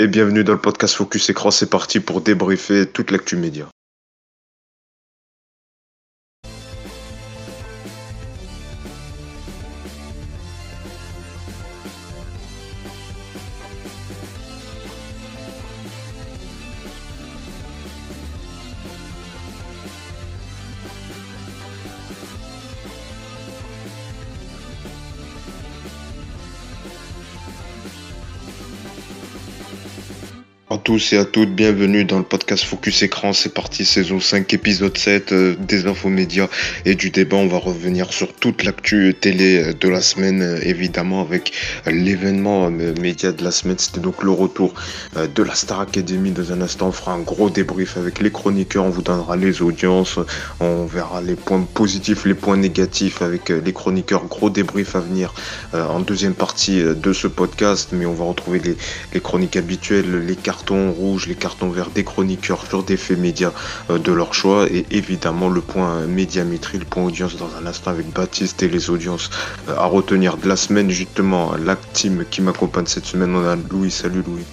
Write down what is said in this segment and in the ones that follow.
Et bienvenue dans le podcast Focus Écran, c'est parti pour débriefer toute l'actu média. À tous et à toutes, bienvenue dans le podcast Focus Écran, c'est parti, saison 5, épisode 7, euh, des infos médias et du débat. On va revenir sur toute l'actu télé de la semaine, euh, évidemment, avec l'événement euh, média de la semaine. C'était donc le retour de la Star Academy. Dans un instant, on fera un gros débrief avec les chroniqueurs, on vous donnera les audiences, on verra les points positifs, les points négatifs avec les chroniqueurs. Gros débrief à venir en deuxième partie de ce podcast, mais on va retrouver les chroniques habituelles, les cartes cartons les cartons verts des chroniqueurs sur des faits médias euh, de leur choix et évidemment le point médiamétrie, le point audience dans un instant avec Baptiste et les audiences euh, à retenir de la semaine justement. La team qui m'accompagne cette semaine, on a Louis. Salut Louis.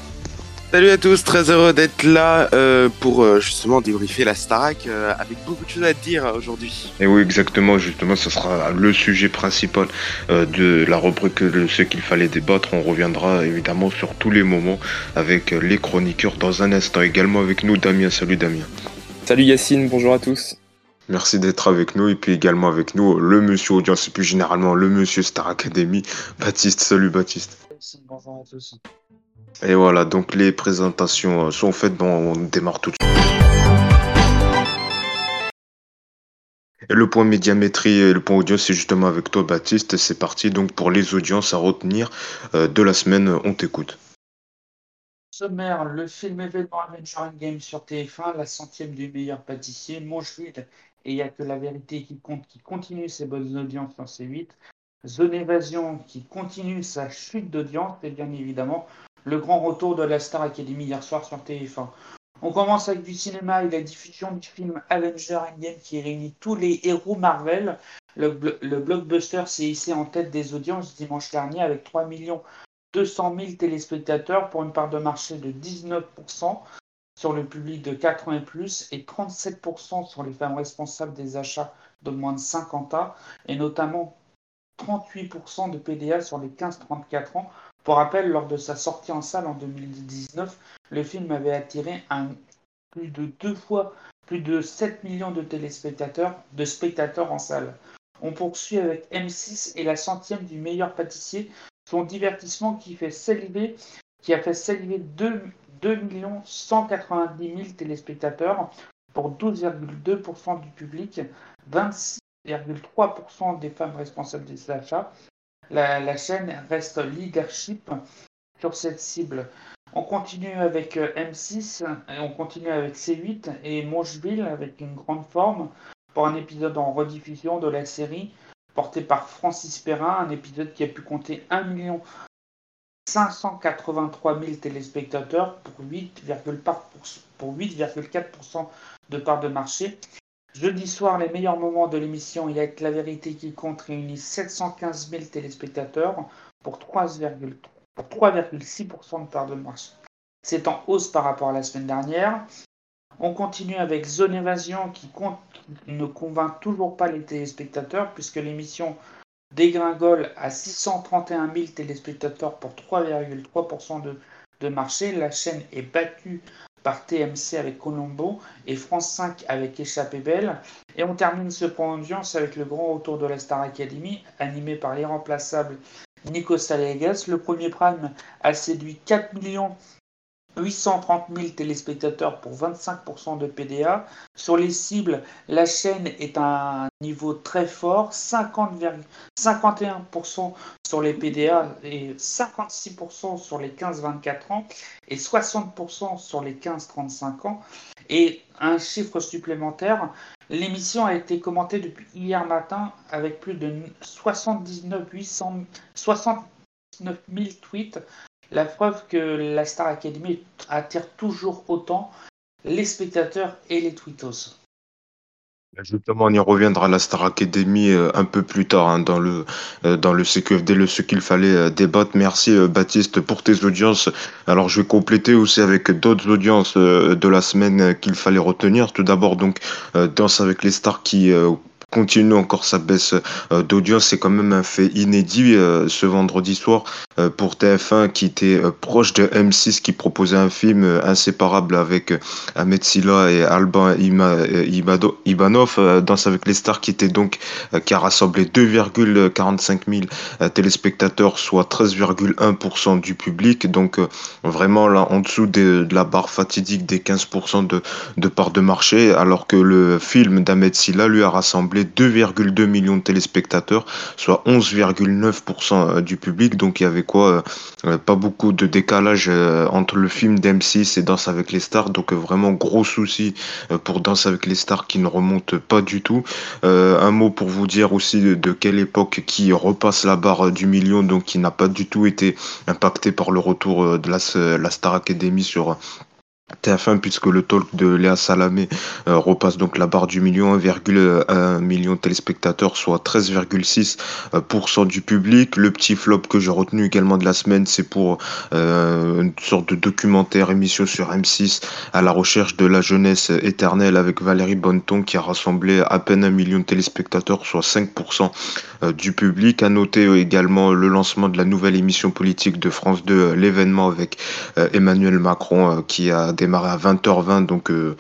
Salut à tous, très heureux d'être là euh, pour euh, justement débriefer la Starac euh, avec beaucoup de choses à dire aujourd'hui. Et oui, exactement, justement, ce sera le sujet principal de la rubrique de ce qu'il fallait débattre. On reviendra évidemment sur tous les moments avec les chroniqueurs dans un instant. Également avec nous, Damien. Salut Damien. Salut Yacine, bonjour à tous. Merci d'être avec nous et puis également avec nous le monsieur audience et plus généralement le monsieur Star Academy, Baptiste. Salut Baptiste. Bonjour à tous. Et voilà, donc les présentations euh, sont faites, bon, on démarre tout de suite. Et le point médiamétrie et le point audience, c'est justement avec toi, Baptiste. C'est parti donc pour les audiences à retenir euh, de la semaine. On t'écoute. Sommaire, le film événement Avenger Game sur TF1, la centième du meilleur pâtissier, Moncheville, et il n'y a que la vérité qui compte, qui continue ses bonnes audiences sur C8. Zone Évasion qui continue sa chute d'audience, et bien évidemment le grand retour de la Star Academy hier soir sur TF1. On commence avec du cinéma et la diffusion du film Avenger Endgame qui réunit tous les héros Marvel. Le, blockbuster s'est hissé en tête des audiences dimanche dernier avec 3 200 000 téléspectateurs pour une part de marché de 19% sur le public de 4 ans et plus et 37% sur les femmes responsables des achats de moins de 50 ans et notamment 38% de PDA sur les 15-34 ans pour rappel, lors de sa sortie en salle en 2019, le film avait attiré un, plus de deux fois plus de 7 millions de téléspectateurs, de spectateurs en salle. On poursuit avec M6 et la centième du meilleur pâtissier, son divertissement qui, fait qui a fait saliver 2, 2 190 000 téléspectateurs pour 12,2% du public, 26,3% des femmes responsables des achats la, chaîne reste leadership sur cette cible. On continue avec euh, M6, et on continue avec C8 et Mongeville avec une grande forme pour un épisode en rediffusion de la série porté par Francis Perrin, un épisode qui a pu compter 1 583 000 téléspectateurs pour 8,4% de part de marché. Jeudi soir, les meilleurs moments de l'émission Il y a que la vérité qui compte réunit 715 000 téléspectateurs pour 3,6% de part de marché. C'est en hausse par rapport à la semaine dernière. On continue avec Zone Évasion qui ne convainc toujours pas les téléspectateurs puisque l'émission dégringole à 631 000 téléspectateurs pour 3,3% de, de marché. La chaîne est battue par TMC avec Colombo et France 5 avec Échappée Belle. Et on termine ce point d'audience avec le grand retour de la Star Academy, animé par l'irremplaçable Nico Salegas. Le premier prime a séduit 4 millions 830 000 téléspectateurs pour 25% de PDA. Sur les cibles, la chaîne est à un niveau très fort, 50, 51% sur les PDA et 56% sur les 15-24 ans et 60% sur les 15-35 ans. Et un chiffre supplémentaire, l'émission a été commentée depuis hier matin avec plus de 79, 800, 69 000 tweets la preuve que la Star Academy attire toujours autant les spectateurs et les tweetos. Justement, on y reviendra à la Star Academy euh, un peu plus tard hein, dans le euh, CQFD, le ce qu'il fallait euh, débattre. Merci Baptiste pour tes audiences. Alors je vais compléter aussi avec d'autres audiences de la semaine qu'il fallait retenir. Tout d'abord donc Danse avec les stars qui continue encore sa baisse euh, d'audience. C'est quand même un fait inédit euh, ce vendredi soir euh, pour TF1 qui était proche de M6 qui proposait un film inséparable avec Ahmed Silla et Alban Ibanov, Danse avec les stars qui était donc qui a rassemblé 2,45 000 euh, téléspectateurs, soit 13,1% du public. Donc vraiment là en dessous de, de la barre fatidique des 15% de, de part de marché, alors que le film d'Ahmed Silla lui a rassemblé 2,2 millions de téléspectateurs, soit 11,9% du public. Donc il y avait quoi euh, euh, Pas beaucoup de décalage euh, entre le film d'M6 et Danse avec les stars. Donc euh, vraiment gros souci euh, pour Danse avec les stars qui ne remonte pas du tout. Euh, un mot pour vous dire aussi de, quelle époque qui repasse la barre du million, donc qui n'a pas du tout été impacté par le retour euh, de la Star Academy sur TF1 puisque le talk de Léa Salamé euh, repasse donc la barre du million, 1,1 million de téléspectateurs, soit 13,6% du public. Le petit flop que j'ai retenu également de la semaine, c'est pour euh, une sorte de documentaire émission sur M6 à la recherche de la jeunesse éternelle avec Valérie Bonneton qui a rassemblé à peine un million de téléspectateurs, soit 5% euh, du public. À noter euh, également le lancement de la nouvelle émission politique de France 2, euh, l'événement avec euh, Emmanuel Macron qui a démarré à 20h20, donc euh,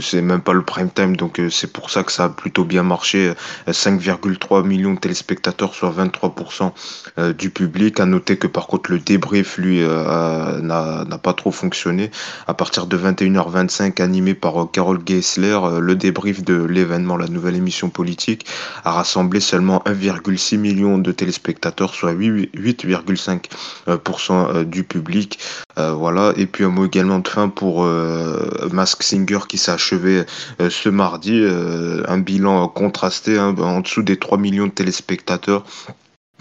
c'est même pas le prime time, donc euh, c'est pour ça que ça a plutôt bien marché. 5,3 millions de téléspectateurs, soit 23% euh, du public. À noter que par contre le débrief, lui, n'a pas trop fonctionné. À partir de 21h25, animé par Carole Geisler, le débrief de l'événement, la nouvelle émission politique, a rassemblé seulement 1,6 million de téléspectateurs, soit 8,5% du public. Euh, voilà. Et puis un mot également de pour euh, Mask Singer qui s'est achevé euh, ce mardi. Euh, un bilan contrasté, hein, en dessous des 3 millions de téléspectateurs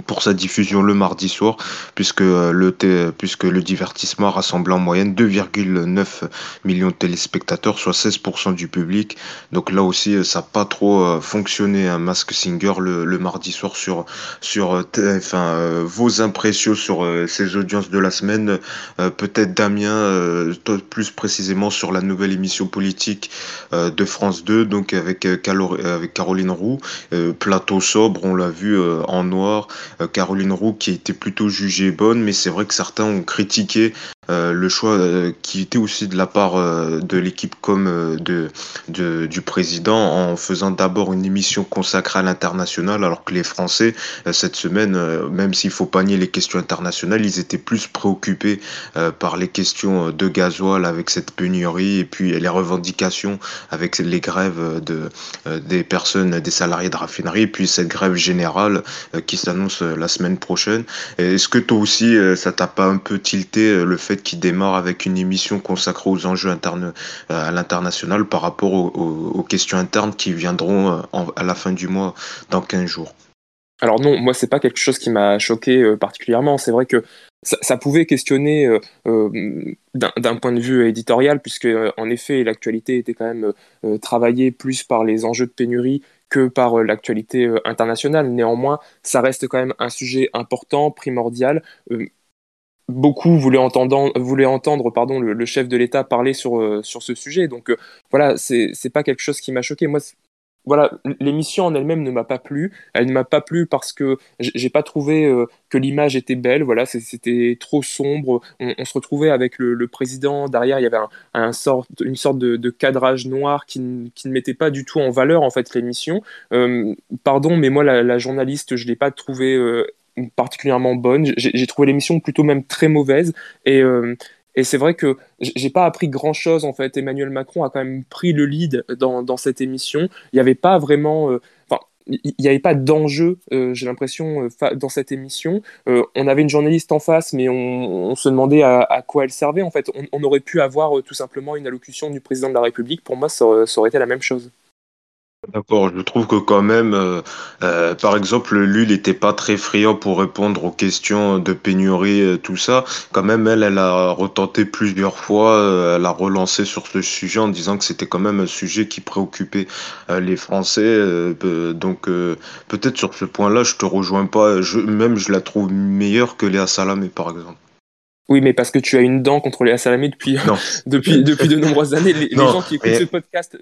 pour sa diffusion le mardi soir, puisque le, puisque le divertissement rassemble en moyenne 2,9 millions de téléspectateurs, soit 16% du public. Donc là aussi, ça n'a pas trop fonctionné un Mask Singer le, mardi soir sur, sur euh, vos impressions sur euh, ces audiences de la semaine. Euh, Peut-être Damien, euh, plus précisément sur la nouvelle émission politique euh, de France 2, donc avec, avec Caroline Roux, plateau sobre, on l'a vu en noir. Caroline Roux qui a été plutôt jugée bonne, mais c'est vrai que certains ont critiqué euh, le choix euh, qui était aussi de la part euh, de l'équipe comme de, du président en faisant d'abord une émission consacrée à l'international alors que les Français cette semaine même s'il faut pas nier les questions internationales ils étaient plus préoccupés par les questions de gasoil avec cette pénurie et puis les revendications avec les grèves de, des personnes des salariés de raffinerie et puis cette grève générale qui s'annonce la semaine prochaine. Est-ce que toi aussi ça t'a pas un peu tilté le fait qui démarre avec une émission consacrée aux enjeux internes euh, à l'international par rapport aux, questions internes qui viendront euh, à la fin du mois dans 15 jours. Alors non, moi c'est pas quelque chose qui m'a choqué euh, particulièrement. C'est vrai que ça, pouvait questionner d'un point de vue éditorial, puisque en effet l'actualité était quand même travaillée plus par les enjeux de pénurie que par l'actualité internationale. Néanmoins, ça reste quand même un sujet important, primordial beaucoup voulaient entendre, voulaient entendre pardon, le, chef de l'État parler sur, euh, sur ce sujet. Donc euh, voilà, c'est pas quelque chose qui m'a choqué. Moi, voilà, l'émission en elle-même ne m'a pas plu. Elle ne m'a pas plu parce que j'ai pas trouvé euh, que l'image était belle. Voilà, c'était trop sombre. On, se retrouvait avec le, président derrière. Il y avait un, un sort, une sorte de, de, cadrage noir qui, qui, ne mettait pas du tout en valeur en fait l'émission. Pardon, mais moi la, journaliste, je l'ai pas trouvée particulièrement bonne. J'ai trouvé l'émission plutôt même très mauvaise et euh, et c'est vrai que j'ai pas appris grand chose en fait. Emmanuel Macron a quand même pris le lead dans, dans cette émission. Il n'y avait pas vraiment, euh, il n'y avait pas d'enjeu, euh, j'ai l'impression, euh, dans cette émission. On avait une journaliste en face, mais on, se demandait à, quoi elle servait. En fait, on, aurait pu avoir tout simplement une allocution du président de la République. Pour moi, ça aurait été la même chose. D'accord, je trouve que quand même, euh, euh, par exemple, lui, il n'était pas très friand pour répondre aux questions de pénurie, tout ça. Quand même, elle, elle a retenté plusieurs fois, euh, elle a relancé sur ce sujet en disant que c'était quand même un sujet qui préoccupait euh, les Français. donc, peut-être sur ce point-là, je te rejoins pas. Je, même, je la trouve meilleure que Léa Salamé, par exemple. Oui, mais parce que tu as une dent contre Léa Salamé depuis, depuis, depuis de nombreuses années. Les, les gens qui écoutent mais- ce podcast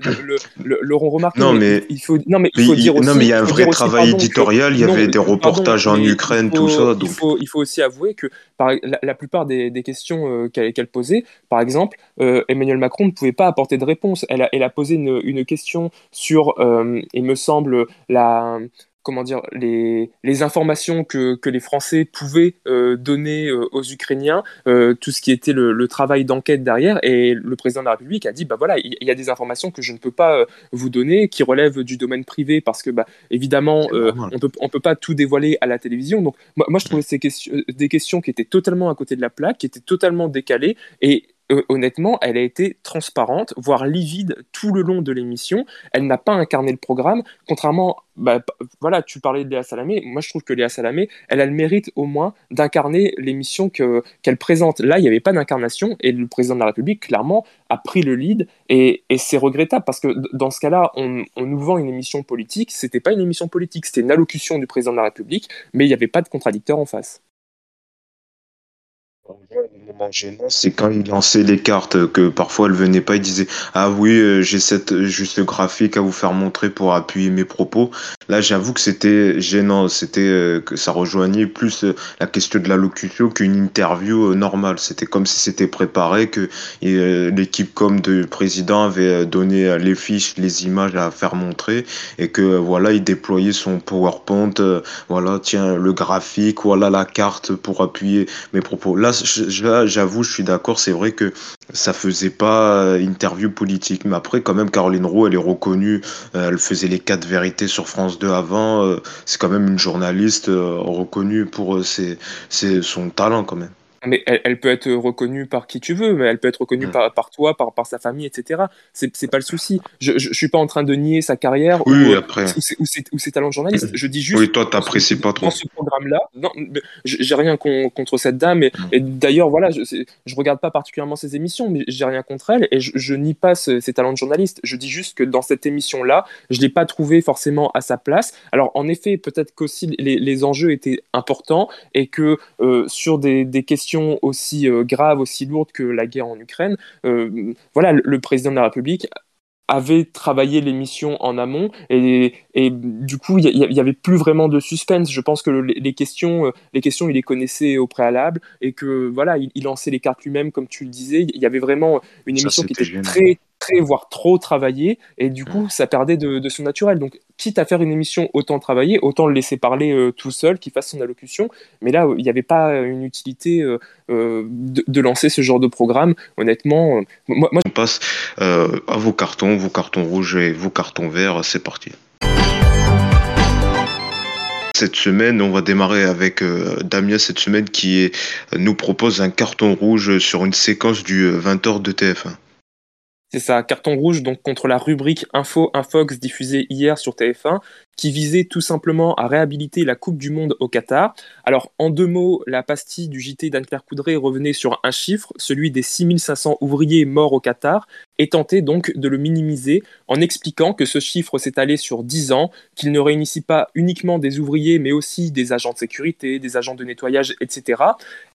l'auront remarqué. Non, mais- il faut, non, mais il Mais faut il- dire aussi. non, mais il y a un vrai aussi, travail éditorial, il y avait des pardon, reportages en Ukraine, faut- tout ça. Il faut, il faut aussi avouer que par, la, la plupart des, des questions euh, qu'elle qu'elle posait, par exemple, euh, Emmanuel Macron ne pouvait pas apporter de réponse. Elle a, elle a posé une, une question sur, euh, il me semble, la comment dire, les, les informations que, que les Français pouvaient euh, donner euh, aux Ukrainiens, euh, tout ce qui était le, le travail d'enquête derrière, et le président de la République a dit, bah voilà, il y, a des informations que je ne peux pas vous donner, qui relèvent du domaine privé, parce que, bah, évidemment, on peut, on peut pas tout dévoiler à la télévision. Donc, moi, moi je trouvais ces questions, des questions qui étaient totalement à côté de la plaque, qui étaient totalement décalées, et euh, honnêtement, elle a été transparente, voire livide tout le long de l'émission. Elle n'a pas incarné le programme, contrairement, bah, voilà, tu parlais de Léa Salamé. Moi, je trouve que Léa Salamé, elle a le mérite au moins d'incarner l'émission que qu'elle présente. Là, il n'y avait pas d'incarnation, et le président de la République, clairement, a pris le lead, et, c'est regrettable parce que dans ce cas-là, on, on nous vend une émission politique. C'était pas une émission politique, c'était une allocution du président de la République, mais il n'y avait pas de contradicteur en face. Le moment gênant, c'est quand il lançait les cartes, que parfois elle venait pas, il disait Ah oui, euh, j'ai cette juste graphique à vous faire montrer pour appuyer mes propos. Là, j'avoue que c'était gênant, c'était euh, que ça rejoignait plus euh, la question de l'allocution qu'une interview normale. C'était comme si c'était préparé, que l'équipe comme de président avait donné les fiches, les images à faire montrer, et que voilà, il déployait son PowerPoint, voilà, tiens, le graphique, voilà la carte pour appuyer mes propos. Là, j'avoue, je suis d'accord, c'est vrai que ça faisait pas euh, interview politique, mais après, quand même, Caroline Roux, elle est reconnue, euh, elle faisait les quatre vérités sur France 2 avant, euh, c'est quand même une journaliste reconnue pour son talent, quand même. Mais elle, elle peut être reconnue par qui tu veux, mais elle peut être reconnue Mm. par, par toi, par, par sa famille, etc. C'est pas le souci. Je, je, je suis pas en train de nier sa carrière Oui, ou, après. ou, ses, ou talents de journaliste. Je dis juste. Oui, toi, t'apprécies pas trop. Dans ce programme-là, non, j'ai rien con- contre cette dame. Et, Mm. et d'ailleurs, voilà, je, je regarde pas particulièrement ses émissions, mais j'ai rien contre elle. Et je, je nie pas ce- ses talents de journaliste. Je dis juste que dans cette émission-là, je l'ai pas trouvé forcément à sa place. Alors, en effet, peut-être qu'aussi les, les enjeux étaient importants et que euh, sur des, des questions aussi euh, graves, aussi lourdes que la guerre en Ukraine, euh, voilà, le, le président de la République avait travaillé l'émission en amont et, et du coup il y, y avait plus vraiment de suspense je pense que le- les questions euh, les questions il les connaissait au préalable et que voilà il, il lançait les cartes lui-même comme tu le disais il y avait vraiment une Ça, émission qui était génial. très très voire trop travaillée et du coup ça perdait de, de son naturel donc quitte à faire une émission autant travaillée autant le laisser parler euh, tout seul qu'il fasse son allocution mais là il n'y avait pas une utilité euh, euh, de, de lancer ce genre de programme honnêtement euh, moi, moi On passe euh, à vos cartons, vos cartons rouges et vos cartons verts, c'est parti. Cette semaine, on va démarrer avec euh, Damien cette semaine qui est, nous propose un carton rouge sur une séquence du euh, 20h de TF1. C'est ça, carton rouge donc contre la rubrique Info Infox diffusée hier sur TF1 qui visait tout simplement à réhabiliter la Coupe du Monde au Qatar. Alors en deux mots, la pastille du JT d'Anne-Claire Coudray revenait sur un chiffre, celui des 6500 ouvriers morts au Qatar, et tentait donc de le minimiser en expliquant que ce chiffre s'étalait sur 10 ans, qu'il ne réunissait pas uniquement des ouvriers mais aussi des agents de sécurité, des agents de nettoyage, etc.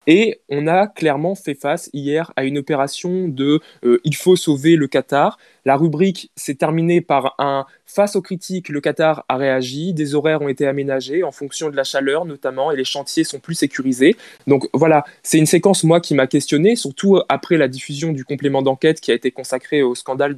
Et on a clairement fait face hier à une opération de euh, il faut sauver le Qatar. La rubrique s'est terminée par un face aux critiques, le Qatar a réagi, des horaires ont été aménagés en fonction de la chaleur notamment et les chantiers sont plus sécurisés. Donc voilà, c'est une séquence moi qui m'a questionné, surtout après la diffusion du complément d'enquête qui a été consacré au scandale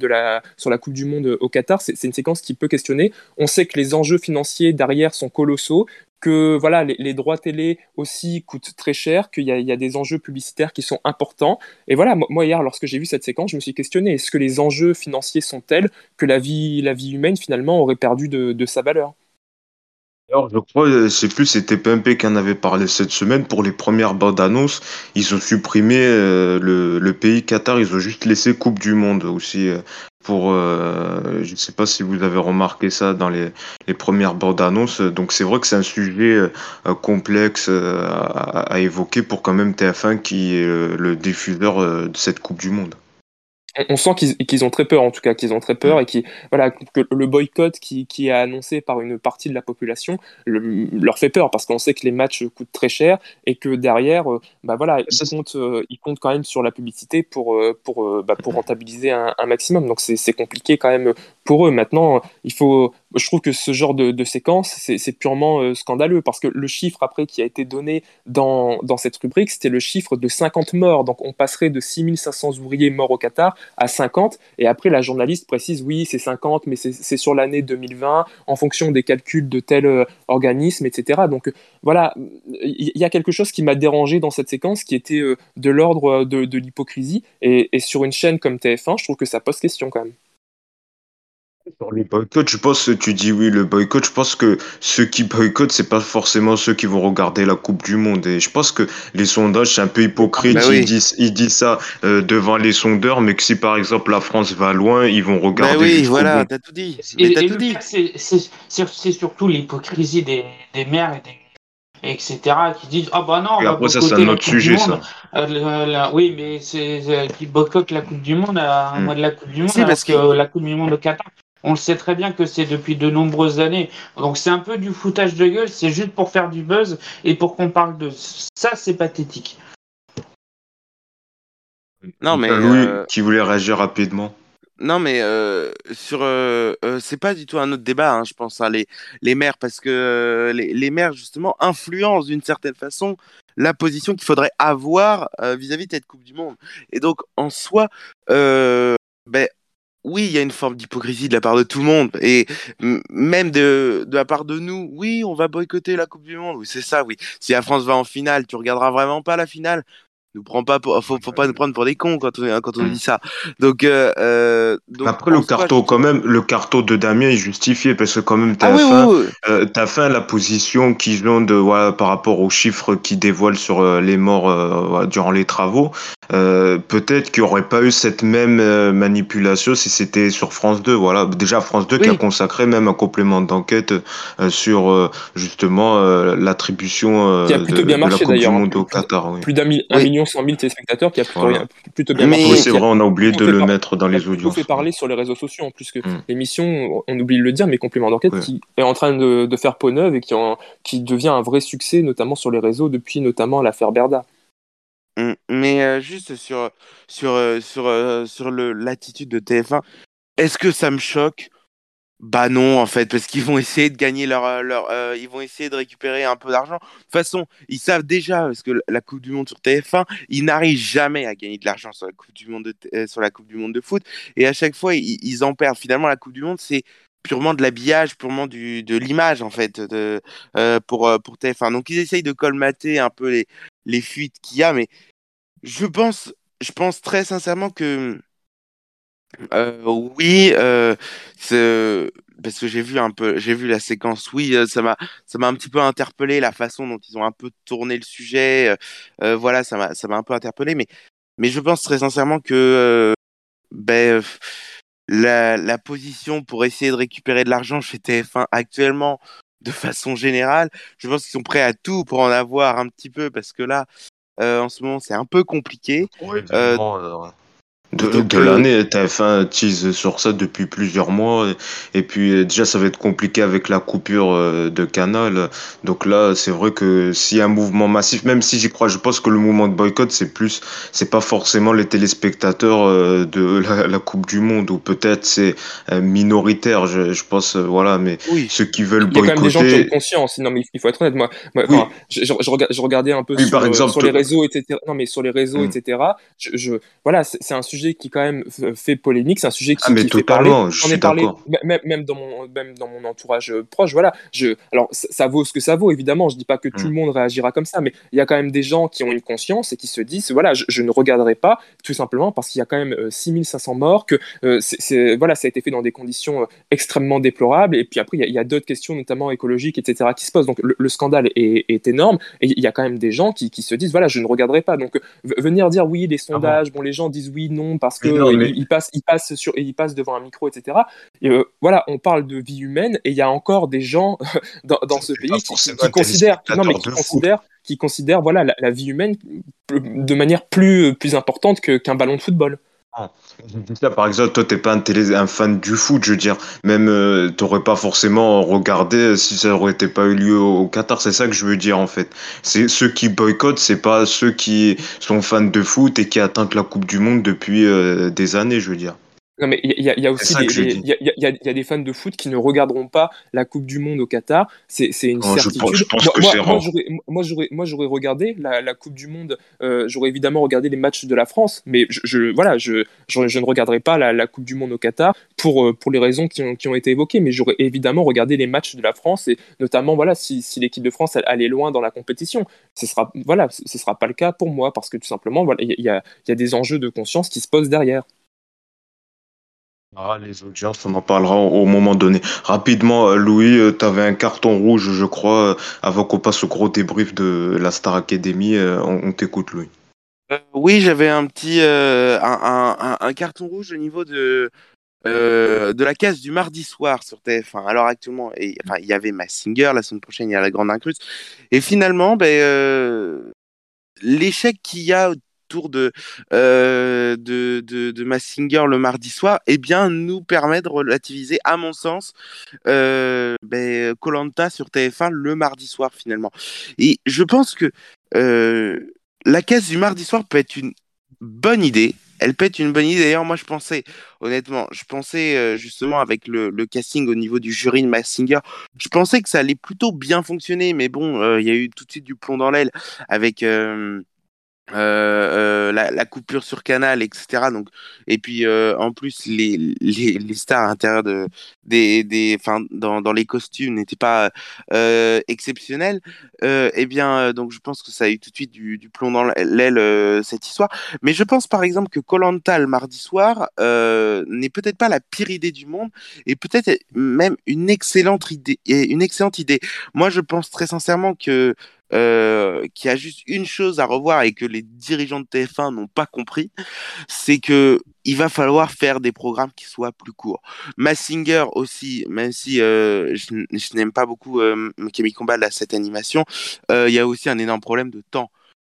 sur la Coupe du Monde au Qatar. C'est une séquence qui peut questionner. On sait que les enjeux financiers derrière sont colossaux, que voilà, les, droits télé aussi coûtent très cher, qu'il y, a- des enjeux publicitaires qui sont importants. Et voilà, moi, hier, lorsque j'ai vu cette séquence, je me suis questionné, est-ce que les enjeux financiers sont tels que la vie, la vie humaine, finalement, aurait perdu de sa valeur? Alors, je crois, euh, c'est plus, c'était PMP qui en avait parlé cette semaine. Pour les premières bandes annonces, ils ont supprimé euh, le, le pays Qatar, ils ont juste laissé Coupe du Monde aussi. euh, pour, je ne sais pas si vous avez remarqué ça dans les, les premières bandes annonces. Donc c'est vrai que c'est un sujet complexe à, à, évoquer pour quand même TF1 qui est le diffuseur de cette Coupe du Monde on sent qu'ils ont très peur, en tout cas, qu'ils ont très peur mm. et qui, voilà, que le boycott qui, qui, est annoncé par une partie de la population leur fait peur parce qu'on sait que les matchs coûtent très cher et que derrière, euh, bah voilà, ils comptent, euh, ils comptent quand même sur la publicité pour, euh, pour, bah, pour rentabiliser un, un maximum. Donc c'est compliqué quand même pour eux. Maintenant, il faut, je trouve que ce genre de, séquence, c'est purement euh, scandaleux parce que le chiffre après qui a été donné dans, dans cette rubrique, c'était le chiffre de 50 morts. Donc on passerait de 6500 ouvriers morts au Qatar à 50. Et après, la journaliste précise oui, c'est 50, mais c'est sur l'année 2020 en fonction des calculs de tel euh, organisme, etc. Donc euh, voilà, il y, a quelque chose qui m'a dérangé dans cette séquence qui était de l'ordre de, de l'hypocrisie. Et, et sur une chaîne comme TF1, je trouve que ça pose question quand même. Sur le boycott, je pense que tu dis oui, le boycott, je pense que ceux qui boycottent, c'est pas forcément ceux qui vont regarder la Coupe du Monde. Et je pense que les sondages, c'est un peu hypocrite. Bah ils, disent, ils disent ça euh, devant les sondeurs, mais que si par exemple la France va loin, ils vont regarder. Bah oui, voilà, t'as tout dit. C'est surtout l'hypocrisie des, des maires et des etc., qui disent Ah bah non, et après, ça, c'est un autre sujet, ça. Euh, oui, mais c'est qui boycottent la Coupe du Monde à un hmm. mois de la Coupe du Monde, parce que la Coupe du Monde au Qatar, on le sait très bien que c'est depuis de nombreuses années. Donc c'est un peu du foutage de gueule, c'est juste pour faire du buzz et pour qu'on parle de ça, c'est pathétique. Non mais Louis euh, qui voulait réagir rapidement. Non mais euh, sur euh, c'est pas du tout un autre débat, hein, je pense hein, les les maires parce que les, les, maires justement influencent d'une certaine façon la position qu'il faudrait avoir vis-à-vis de cette Coupe du Monde. Et donc en soi, ben oui, il y a une forme d'hypocrisie de la part de tout le monde et même de, la part de nous. Oui, on va boycotter la Coupe du Monde. Oui, c'est ça, oui. Si la France va en finale, tu regarderas vraiment pas la finale nous prend pas pour, faut, faut pas nous prendre pour des cons quand on, quand on dit ça. Donc, euh, euh donc après le carton quand même, le carton de Damien est justifié parce que quand même t'as ah, oui, euh, as la position qu'ils ont de voilà par rapport aux chiffres qu'ils dévoilent sur euh, les morts euh, durant les travaux. Peut-être qu'il n'y aurait pas eu cette même manipulation si c'était sur France 2. Voilà, déjà France 2 qui a consacré même un complément d'enquête sur justement l'attribution de, la Coupe du Monde au Qatar. Plus d'un million 100 000 téléspectateurs qui a plutôt, bien marché. c'est vrai, on a oublié de le mettre dans les audios. On fait parler sur les réseaux sociaux en plus que mm. l'émission, on oublie de le dire, mais complément d'enquête qui est en train de, faire peau neuve et qui, qui devient un vrai succès, notamment sur les réseaux depuis notamment l'affaire Berda. Mm. Mais euh, juste sur, sur, euh, sur, euh, sur l'attitude de TF1, est-ce que ça me choque bah non, en fait, parce qu'ils vont essayer de gagner leur, euh, leur euh, ils vont essayer de récupérer un peu d'argent. De toute façon, ils savent déjà parce que la Coupe du Monde sur TF1, ils n'arrivent jamais à gagner de l'argent sur la Coupe du Monde de, euh, sur la Coupe du Monde de foot, et à chaque fois ils, en perdent. Finalement, la Coupe du Monde, c'est purement de l'habillage, purement du, de l'image en fait de, pour pour TF1. Donc ils essayent de colmater un peu les les fuites qu'il y a, mais je pense, je pense très sincèrement que euh, oui, euh, parce que j'ai vu un peu, j'ai vu la séquence. Oui, euh, ça m'a, ça m'a un petit peu interpellé la façon dont ils ont un peu tourné le sujet. Euh, voilà, ça m'a, ça m'a un peu interpellé. Mais, mais je pense très sincèrement que ben, la, la position pour essayer de récupérer de l'argent chez TF1 actuellement, de façon générale, je pense qu'ils sont prêts à tout pour en avoir un petit peu parce que là, en ce moment, c'est un peu compliqué. Oui, de, de euh, l'année, TF1 tease sur ça depuis plusieurs mois. Et, puis euh, déjà, ça va être compliqué avec la coupure euh, de Canal. Donc là, c'est vrai que s'il y a un mouvement massif, même si j'y crois, je pense que le mouvement de boycott, c'est plus, c'est pas forcément les téléspectateurs de la, Coupe du Monde, ou peut-être c'est minoritaire, je, je pense, voilà, mais ceux qui veulent boycotter. Il y a quand même des gens qui ont conscience, non, mais il faut être honnête, moi, je, je, regardais un peu sur, exemple, sur, les réseaux, etc. Non, mais sur les réseaux, hmm. etc. Je, voilà, c'est un sujet qui quand même fait polémique, c'est un sujet qui, ah, mais qui fait parler. J'en ai parlé même, même, dans mon même dans mon entourage euh, proche. Voilà, je alors ça, vaut ce que ça vaut évidemment. Je dis pas que tout le mm. monde réagira comme ça, mais il y a quand même des gens qui ont une conscience et qui se disent voilà, je, ne regarderai pas tout simplement parce qu'il y a quand même 6500 euh, morts, que euh, c'est voilà, ça a été fait dans des conditions extrêmement déplorables. Et puis après, il y a, d'autres questions, notamment écologiques, etc., qui se posent. Donc le, scandale est, est, énorme et il y a quand même des gens qui, qui, se disent voilà, je ne regarderai pas. Donc venir dire oui, les ah sondages, bon, les gens disent oui, non parce que il, passe, il passe sur, il passe devant un micro, etc. Et voilà, on parle de vie humaine et il y a encore des gens dans, dans ce pays qui, qui considèrent, non mais qui considèrent qui considèrent voilà, la, vie humaine de manière plus, plus importante qu'un ballon de football. Par exemple, toi, t'es pas un, un fan du foot, je veux dire. Même, euh, t'aurais pas forcément regardé si ça aurait été pas eu lieu au, Qatar. C'est ça que je veux dire, en fait. C'est ceux qui boycottent, c'est pas ceux qui sont fans de foot et qui attendent la Coupe du Monde depuis euh, des années, je veux dire. Non, mais il y, a aussi des, il y, a, des fans de foot qui ne regarderont pas la Coupe du Monde au Qatar. C'est une certitude. Je pense, que moi, moi, moi j'aurais regardé la, la, Coupe du Monde. Euh, j'aurais évidemment regardé les matchs de la France, mais je, voilà, je, je, ne regarderai pas la, la, Coupe du Monde au Qatar pour, euh, pour les raisons qui ont, qui ont été évoquées. Mais j'aurais évidemment regardé les matchs de la France et notamment voilà si, si l'équipe de France allait loin dans la compétition. Ce sera voilà, ce sera pas le cas pour moi parce que tout simplement voilà, il y a, y a des enjeux de conscience qui se posent derrière. Ah, les audiences, on en parlera au moment donné. Rapidement, euh, Louis, euh, tu avais un carton rouge, je crois, euh, avant qu'on passe au gros débrief de la Star Academy. On, t'écoute, Louis. oui, j'avais un petit un, carton rouge au niveau de, de la case du mardi soir sur TF1. Alors actuellement, il y avait Massinger, la semaine prochaine, il y a la Grande Incruste. Et finalement, ben, l'échec qu'il y a tour de, euh, de, de, Massinger le mardi soir, eh bien, nous permet de relativiser, à mon sens, euh, ben, Colanta sur TF1 le mardi soir, finalement. Et je pense que euh, la caisse du mardi soir peut être une bonne idée. Elle peut être une bonne idée. D'ailleurs, moi, je pensais, honnêtement, je pensais justement avec le, casting au niveau du jury de Massinger, je pensais que ça allait plutôt bien fonctionner. Mais bon, il y a eu tout de suite du plomb dans l'aile avec euh, euh, la, la, coupure sur canal, etc. Donc, et puis euh, en plus les, les, stars à l'intérieur de des, des enfin dans, dans les costumes n'étaient pas euh, exceptionnels. eh bien, donc je pense que ça a eu tout de suite du, du plomb dans l'aile cette histoire. Mais je pense par exemple que Colanta le mardi soir n'est peut-être pas la pire idée du monde et peut-être même une excellente idée. Une excellente idée. Moi, je pense très sincèrement que euh, qui a juste une chose à revoir et que les dirigeants de TF1 n'ont pas compris, c'est que il va falloir faire des programmes qui soient plus courts. Massinger aussi, même si euh, je, n'aime pas beaucoup euh, Camille Combal à cette animation, euh, il y a aussi un énorme problème de temps.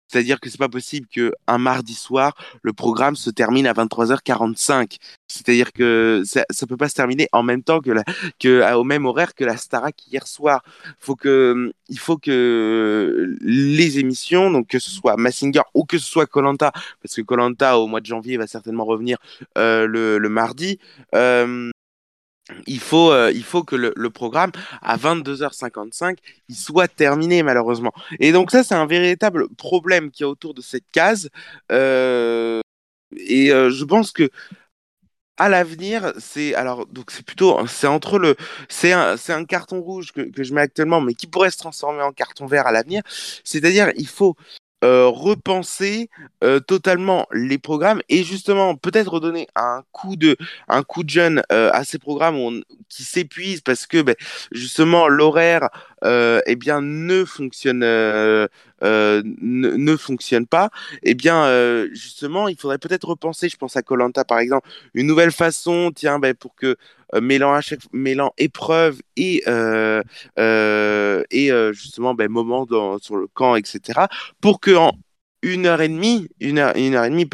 C'est-à-dire que c'est pas possible que un mardi soir, le programme se termine à 23h45. C'est-à-dire que ça, ça peut pas se terminer en même temps que, la, que au même horaire que la Starac hier soir. Faut que, il faut que les émissions, donc que ce soit Massinger ou que ce soit Colanta, parce que Colanta au mois de janvier va certainement revenir euh, le, le, mardi. Euh, il faut, euh, il faut que le, programme, à 22h55, il soit terminé, malheureusement. Et donc ça, c'est un véritable problème qui y a autour de cette case. Euh, et euh, je pense que à l'avenir, c'est alors donc c'est plutôt c'est entre le c'est un un carton rouge que, que je mets actuellement, mais qui pourrait se transformer en carton vert à l'avenir. C'est-à-dire, il faut euh, repenser euh, totalement les programmes et justement peut-être redonner un coup de un jeune euh, à ces programmes qui s'épuisent parce que ben, justement l'horaire eh ne fonctionne ne, ne, fonctionne pas. Et eh bien justement il faudrait peut-être repenser. Je pense à Colanta par exemple. Une nouvelle façon tiens ben, pour que mêlant, à épreuve et, euh, euh, et justement ben, moment sur le camp, etc. Pour que en une heure et demie, une heure, une heure et demie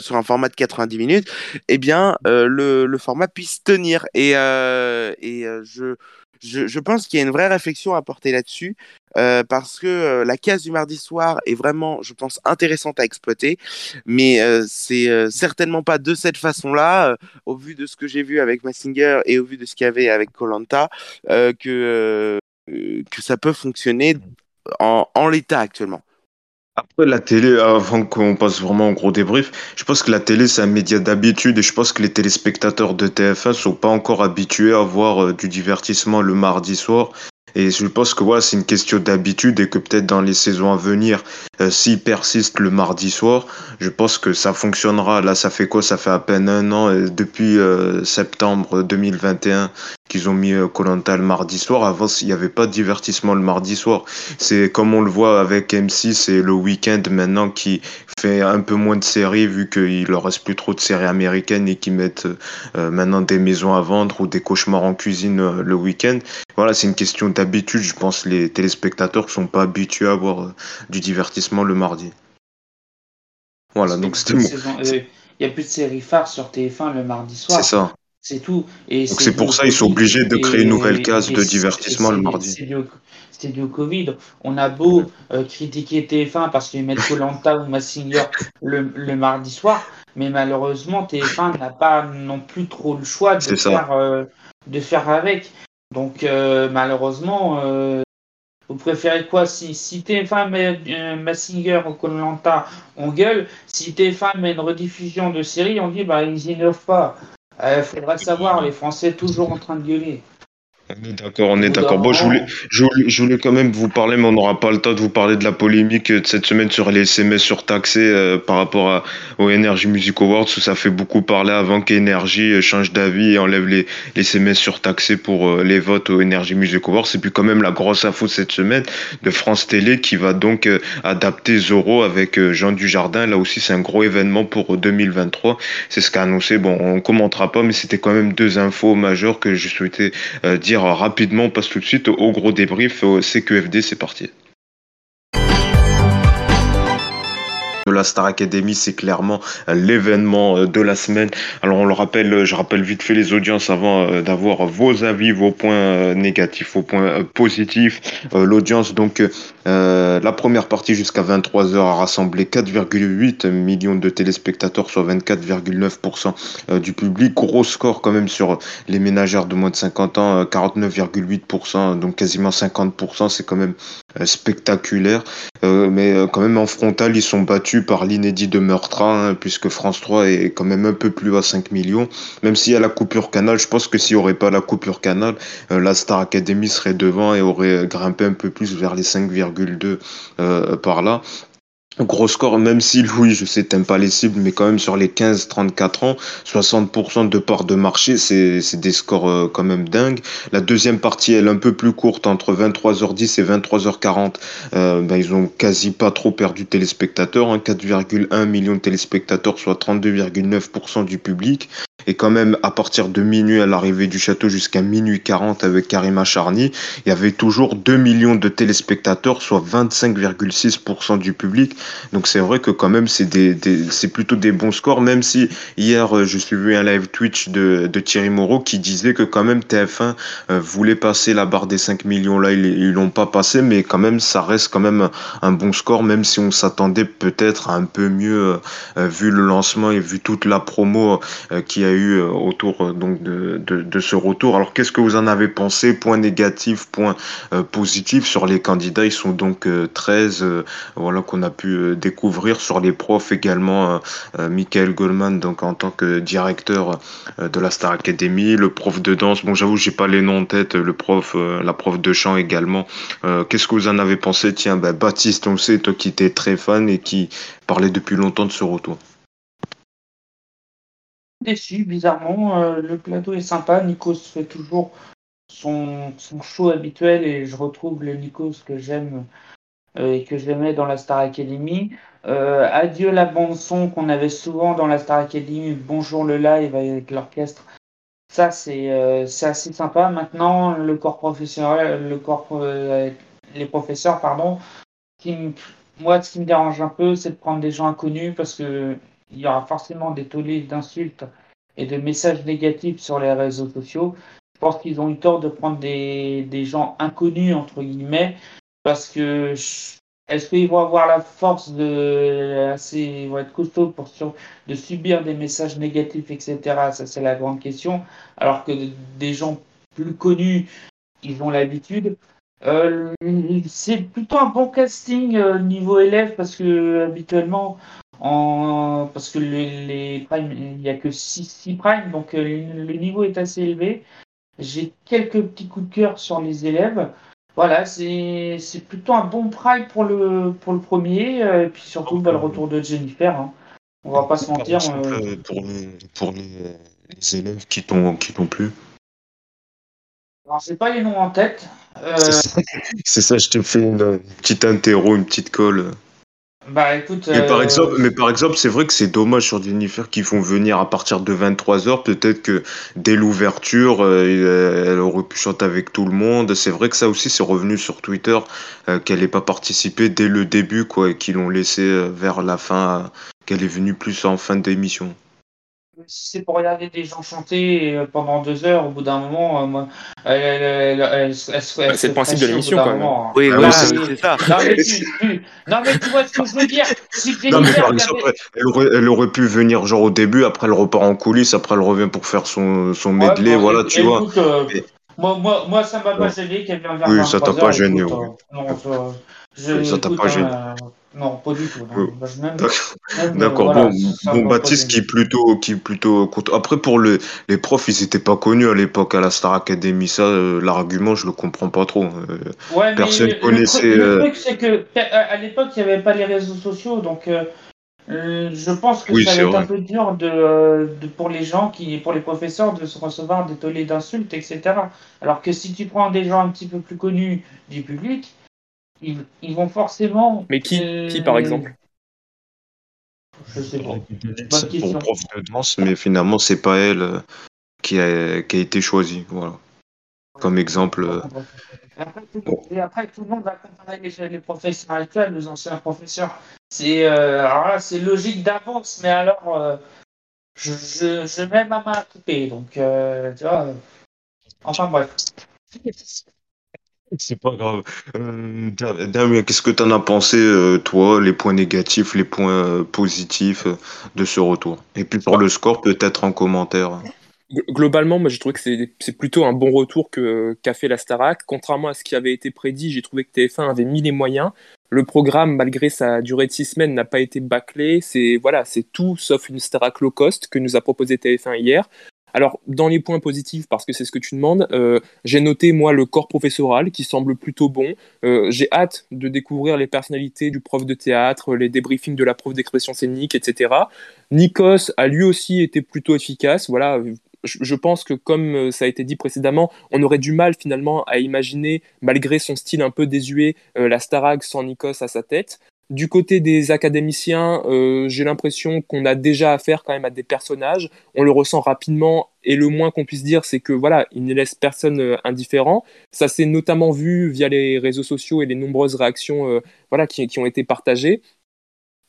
sur un format de 90 minutes, eh bien, le, le, format puisse tenir. Et, et je, je, je, pense qu'il y a une vraie réflexion à porter là-dessus. Euh, parce que euh, la case du mardi soir est vraiment, je pense, intéressante à exploiter, mais euh, c'est certainement pas de cette façon-là, au vu de ce que j'ai vu avec Massinger et au vu de ce qu'il y avait avec Colanta, que que ça peut fonctionner en, en l'état actuellement. Après la télé, avant qu'on passe vraiment au gros débrief, je pense que la télé c'est un média d'habitude et je pense que les téléspectateurs de TF1 sont pas encore habitués à voir du divertissement le mardi soir Et je pense que voilà, c'est une question d'habitude et que peut-être dans les saisons à venir, euh, s'il persiste le mardi soir, je pense que ça fonctionnera. Là, ça fait quoi? Ça fait à peine un an, euh, depuis euh, septembre 2021, qu'ils ont mis Colanta le mardi soir. Avant, il n'y avait pas de divertissement le mardi soir. C'est comme on le voit avec M6 et le week-end maintenant qui fait un peu moins de séries vu qu'il leur reste plus trop de séries américaines et qui mettent maintenant des maisons à vendre ou des cauchemars en cuisine le week-end. Voilà, c'est une question d'habitude. Je pense les téléspectateurs ne sont pas habitués à avoir du divertissement le mardi. Voilà, donc c'était Il n'y a plus de séries phares sur TF1 le mardi soir. C'est ça. C'est tout. Et c'est pour ça qu'ils sont obligés de créer une nouvelle case de divertissement le mardi. C'était du, Covid. On a beau euh, critiquer TF1 parce qu'ils mettent Colanta ou Massinger le, le, mardi soir, mais malheureusement TF1 n'a pas non plus trop le choix de, faire, euh, de faire avec. Donc euh, malheureusement, vous préférez quoi Si, si TF1 met euh, Massinger ou Colanta, on gueule. Si TF1 met une rediffusion de série, on dit bah ils innovent pas. Il euh, faudra savoir, les Français toujours en train de gueuler. On est d'accord, on est d'accord. Bon, je voulais, je, voulais, quand même vous parler, mais on n'aura pas le temps de vous parler de la polémique de cette semaine sur les SMS surtaxés euh, par rapport à, au Energy Music Awards, où ça fait beaucoup parler avant qu'Energy euh, change d'avis et enlève les, les SMS surtaxés pour euh, les votes au Energy Music Awards. C'est puis quand même la grosse info de cette semaine de France Télé qui va donc adapter Zoro avec Jean Dujardin. Là aussi, c'est un gros événement pour 2023. C'est ce qu'a annoncé. Bon, on commentera pas, mais c'était quand même deux infos majeures que je souhaitais dire rapidement. On passe tout de suite au gros débrief. CQFD, c'est parti. La Star Academy, c'est clairement euh, l'événement euh, de la semaine. Alors on le rappelle, euh, je rappelle vite fait les audiences avant d'avoir vos avis, vos points négatifs, vos points positifs. L'audience, donc la première partie jusqu'à 23h a rassemblé 4,8 millions de téléspectateurs, soit 24,9% du public. Gros score quand même sur les ménagères de moins de 50 ans, 49,8%, donc quasiment 50%, c'est quand même spectaculaire. mais quand même en frontal, ils sont battus par l'inédit de Meurtra, hein, puisque France 3 est quand même un peu plus à 5 millions. Même s'il y a la coupure canal, je pense que s'il n'y aurait pas la coupure canal, euh, la Star Academy serait devant et aurait grimpé un peu plus vers les 5,2 euh, par là. Gros score, même si oui, je sais, t'aimes pas les cibles, mais quand même sur les 15-34 ans, 60% de part de marché, c'est des scores euh, quand même dingues. La deuxième partie, elle est un peu plus courte, entre 23h10 et 23h40. Euh, ben, ils ont quasi pas trop perdu de téléspectateurs, hein, 4,1 millions de téléspectateurs, soit 32,9% du public. Et quand même, à partir de minuit à l'arrivée du château jusqu'à minuit 40 avec Karima Charny, il y avait toujours 2 millions de téléspectateurs, soit 25,6% du public. Donc c'est vrai que quand même, c'est des, c'est plutôt des bons scores, même si hier, euh, je suis vu un live Twitch de, Thierry Moreau qui disait que quand même TF1 euh, voulait passer la barre des 5 millions. Là, ils, l'ont pas passé, mais quand même, ça reste quand même un bon score, même si on s'attendait peut-être un peu mieux, euh, vu le lancement et vu toute la promo qui a eu euh, autour euh, donc de, ce retour. Alors qu'est-ce que vous en avez pensé? Point négatif, point euh, positif sur les candidats. Ils sont donc 13 voilà qu'on a pu découvrir sur les profs également. Michael Goldman donc en tant que directeur de la Star Academy, le prof de danse. Bon j'avoue j'ai pas les noms en tête. Le prof, la prof de chant également. qu'est-ce que vous en avez pensé? Tiens, ben, Baptiste, on sait toi qui étais très fan et qui parlait depuis longtemps de ce retour déçu, bizarrement. Euh, le plateau est sympa. Nikos fait toujours son, son, show habituel et je retrouve le Nikos que j'aime euh, et que j'aimais dans la Star Academy. Euh, adieu la bande-son qu'on avait souvent dans la Star Academy. Bonjour le live avec l'orchestre. Ça, c'est assez sympa. Maintenant, le corps professionnel, le corps, les professeurs, pardon, qui moi, ce qui me dérange un peu, c'est de prendre des gens inconnus parce que il y aura forcément des tollés d'insultes et de messages négatifs sur les réseaux sociaux. Je pense qu'ils ont eu tort de prendre des, des gens inconnus, entre guillemets, parce que est-ce qu'ils vont avoir la force de assez vont être costauds pour de subir des messages négatifs, etc. Ça c'est la grande question. Alors que des gens plus connus, ils ont l'habitude. Euh, c'est plutôt un bon casting euh, niveau élève parce que habituellement en, parce que les, les primes, il n'y a que 6, primes, donc euh, le niveau est assez élevé. J'ai quelques petits coups de cœur sur les élèves. voilà, c'est c'est plutôt un bon prime pour le, pour le premier, euh, et puis surtout bah, le retour de Jennifer. Hein. On va pas se mentir. Exemple, euh, Pour, les, pour les, les élèves qui t'ont plu. alors, j'ai pas les noms en tête. Euh, C'est ça, c'est ça, je te fais une, une petite interro, une petite colle. Bah écoute. Mais par euh, exemple, mais par exemple, c'est vrai que c'est dommage sur Jennifer qu'ils font venir à partir de 23h. Peut-être que dès l'ouverture, euh, elle aurait pu chanter avec tout le monde. C'est vrai que ça aussi, c'est revenu sur Twitter, euh, qu'elle n'ait pas participé dès le début, quoi, et qu'ils l'ont laissé vers la fin, euh, qu'elle est venue plus en fin d'émission. Si c'est pour regarder des gens chanter euh, pendant deux heures, au bout d'un moment, euh, moi, elle, elle, elle, elle- elle se- elle se- elle Bah, c'est le principe de l'émission, quand même. moment, hein. Oui, Ah, voilà, oui, c'est- ça. Non mais, tu, tu- non mais tu vois ce que je veux dire. Si Non, mais avait- elle aurait, elle aurait pu venir genre au début, après elle repart en coulisses, après elle revient pour faire son, son Ouais, medley, bon, voilà, tu vois. écoute, euh, Mais- moi, moi, moi, ça m'a pas gêné qu'elle vienne vers Oui, ça t'a 23 pas gêné, écoute, euh, non, je, ça t'a pas gêné. hein, euh, non, pas du tout. D'accord. euh, voilà, bon, bon Baptiste qui est plutôt, qui est plutôt content. Après, pour le, les profs, ils étaient pas connus à l'époque à la Star Academy. Ça, euh, l'argument, je le comprends pas trop. Euh, Ouais, mais Personne le, le connaissait, truc, le euh, truc, c'est que à, à l'époque, il n'y avait pas les réseaux sociaux, donc euh, euh, je pense que Oui, ça va être un peu dur de, euh, de- pour les gens qui, pour les professeurs, de se recevoir des tollés d'insultes, etc. Alors que si tu prends des gens un petit peu plus connus du public, ils, ils vont forcément. Mais qui, euh, qui par exemple? Je sais pas. pour Bonne question. prof de danse, mais finalement, c'est pas elle euh, qui a, qui a été choisie. Voilà. Comme exemple. euh, Et après, tout, et après, tout le monde va comparer les, les professeurs actuels, les anciens professeurs. C'est euh, alors là, c'est logique d'avance, mais alors euh, je, je, je mets ma main à couper. Donc, euh, tu vois. Enfin bref. C'est pas grave. Euh, Da- Damien, qu'est-ce que tu en as pensé, euh, toi, les points négatifs, les points euh, positifs de ce retour? Et puis pour le score, peut-être en commentaire. Gl- Globalement, moi j'ai trouvé que c'est c'est plutôt un bon retour que qu'a fait la Starac. Contrairement à ce qui avait été prédit, j'ai trouvé que TF1 avait mis les moyens. Le programme, malgré sa durée de six semaines, n'a pas été bâclé. C'est voilà, c'est tout sauf une Starac low cost que nous a proposé TF1 hier. Alors, dans les points positifs, parce que c'est ce que tu demandes, euh, j'ai noté, moi, le corps professoral qui semble plutôt bon. Euh, j'ai hâte de découvrir les personnalités du prof de théâtre, les débriefings de la prof d'expression scénique, etc. Nikos a lui aussi été plutôt efficace. Voilà, je, pense que comme euh, ça a été dit précédemment, on aurait du mal finalement à imaginer, malgré son style un peu désuet, la Starag sans Nikos à sa tête. Du côté des académiciens, euh, j'ai l'impression qu'on a déjà affaire quand même à des personnages. On le ressent rapidement et le moins qu'on puisse dire, c'est que voilà, ils ne laissent personne euh, indifférent. Ça s'est notamment vu via les réseaux sociaux et les nombreuses réactions euh, voilà, qui, ont été partagées.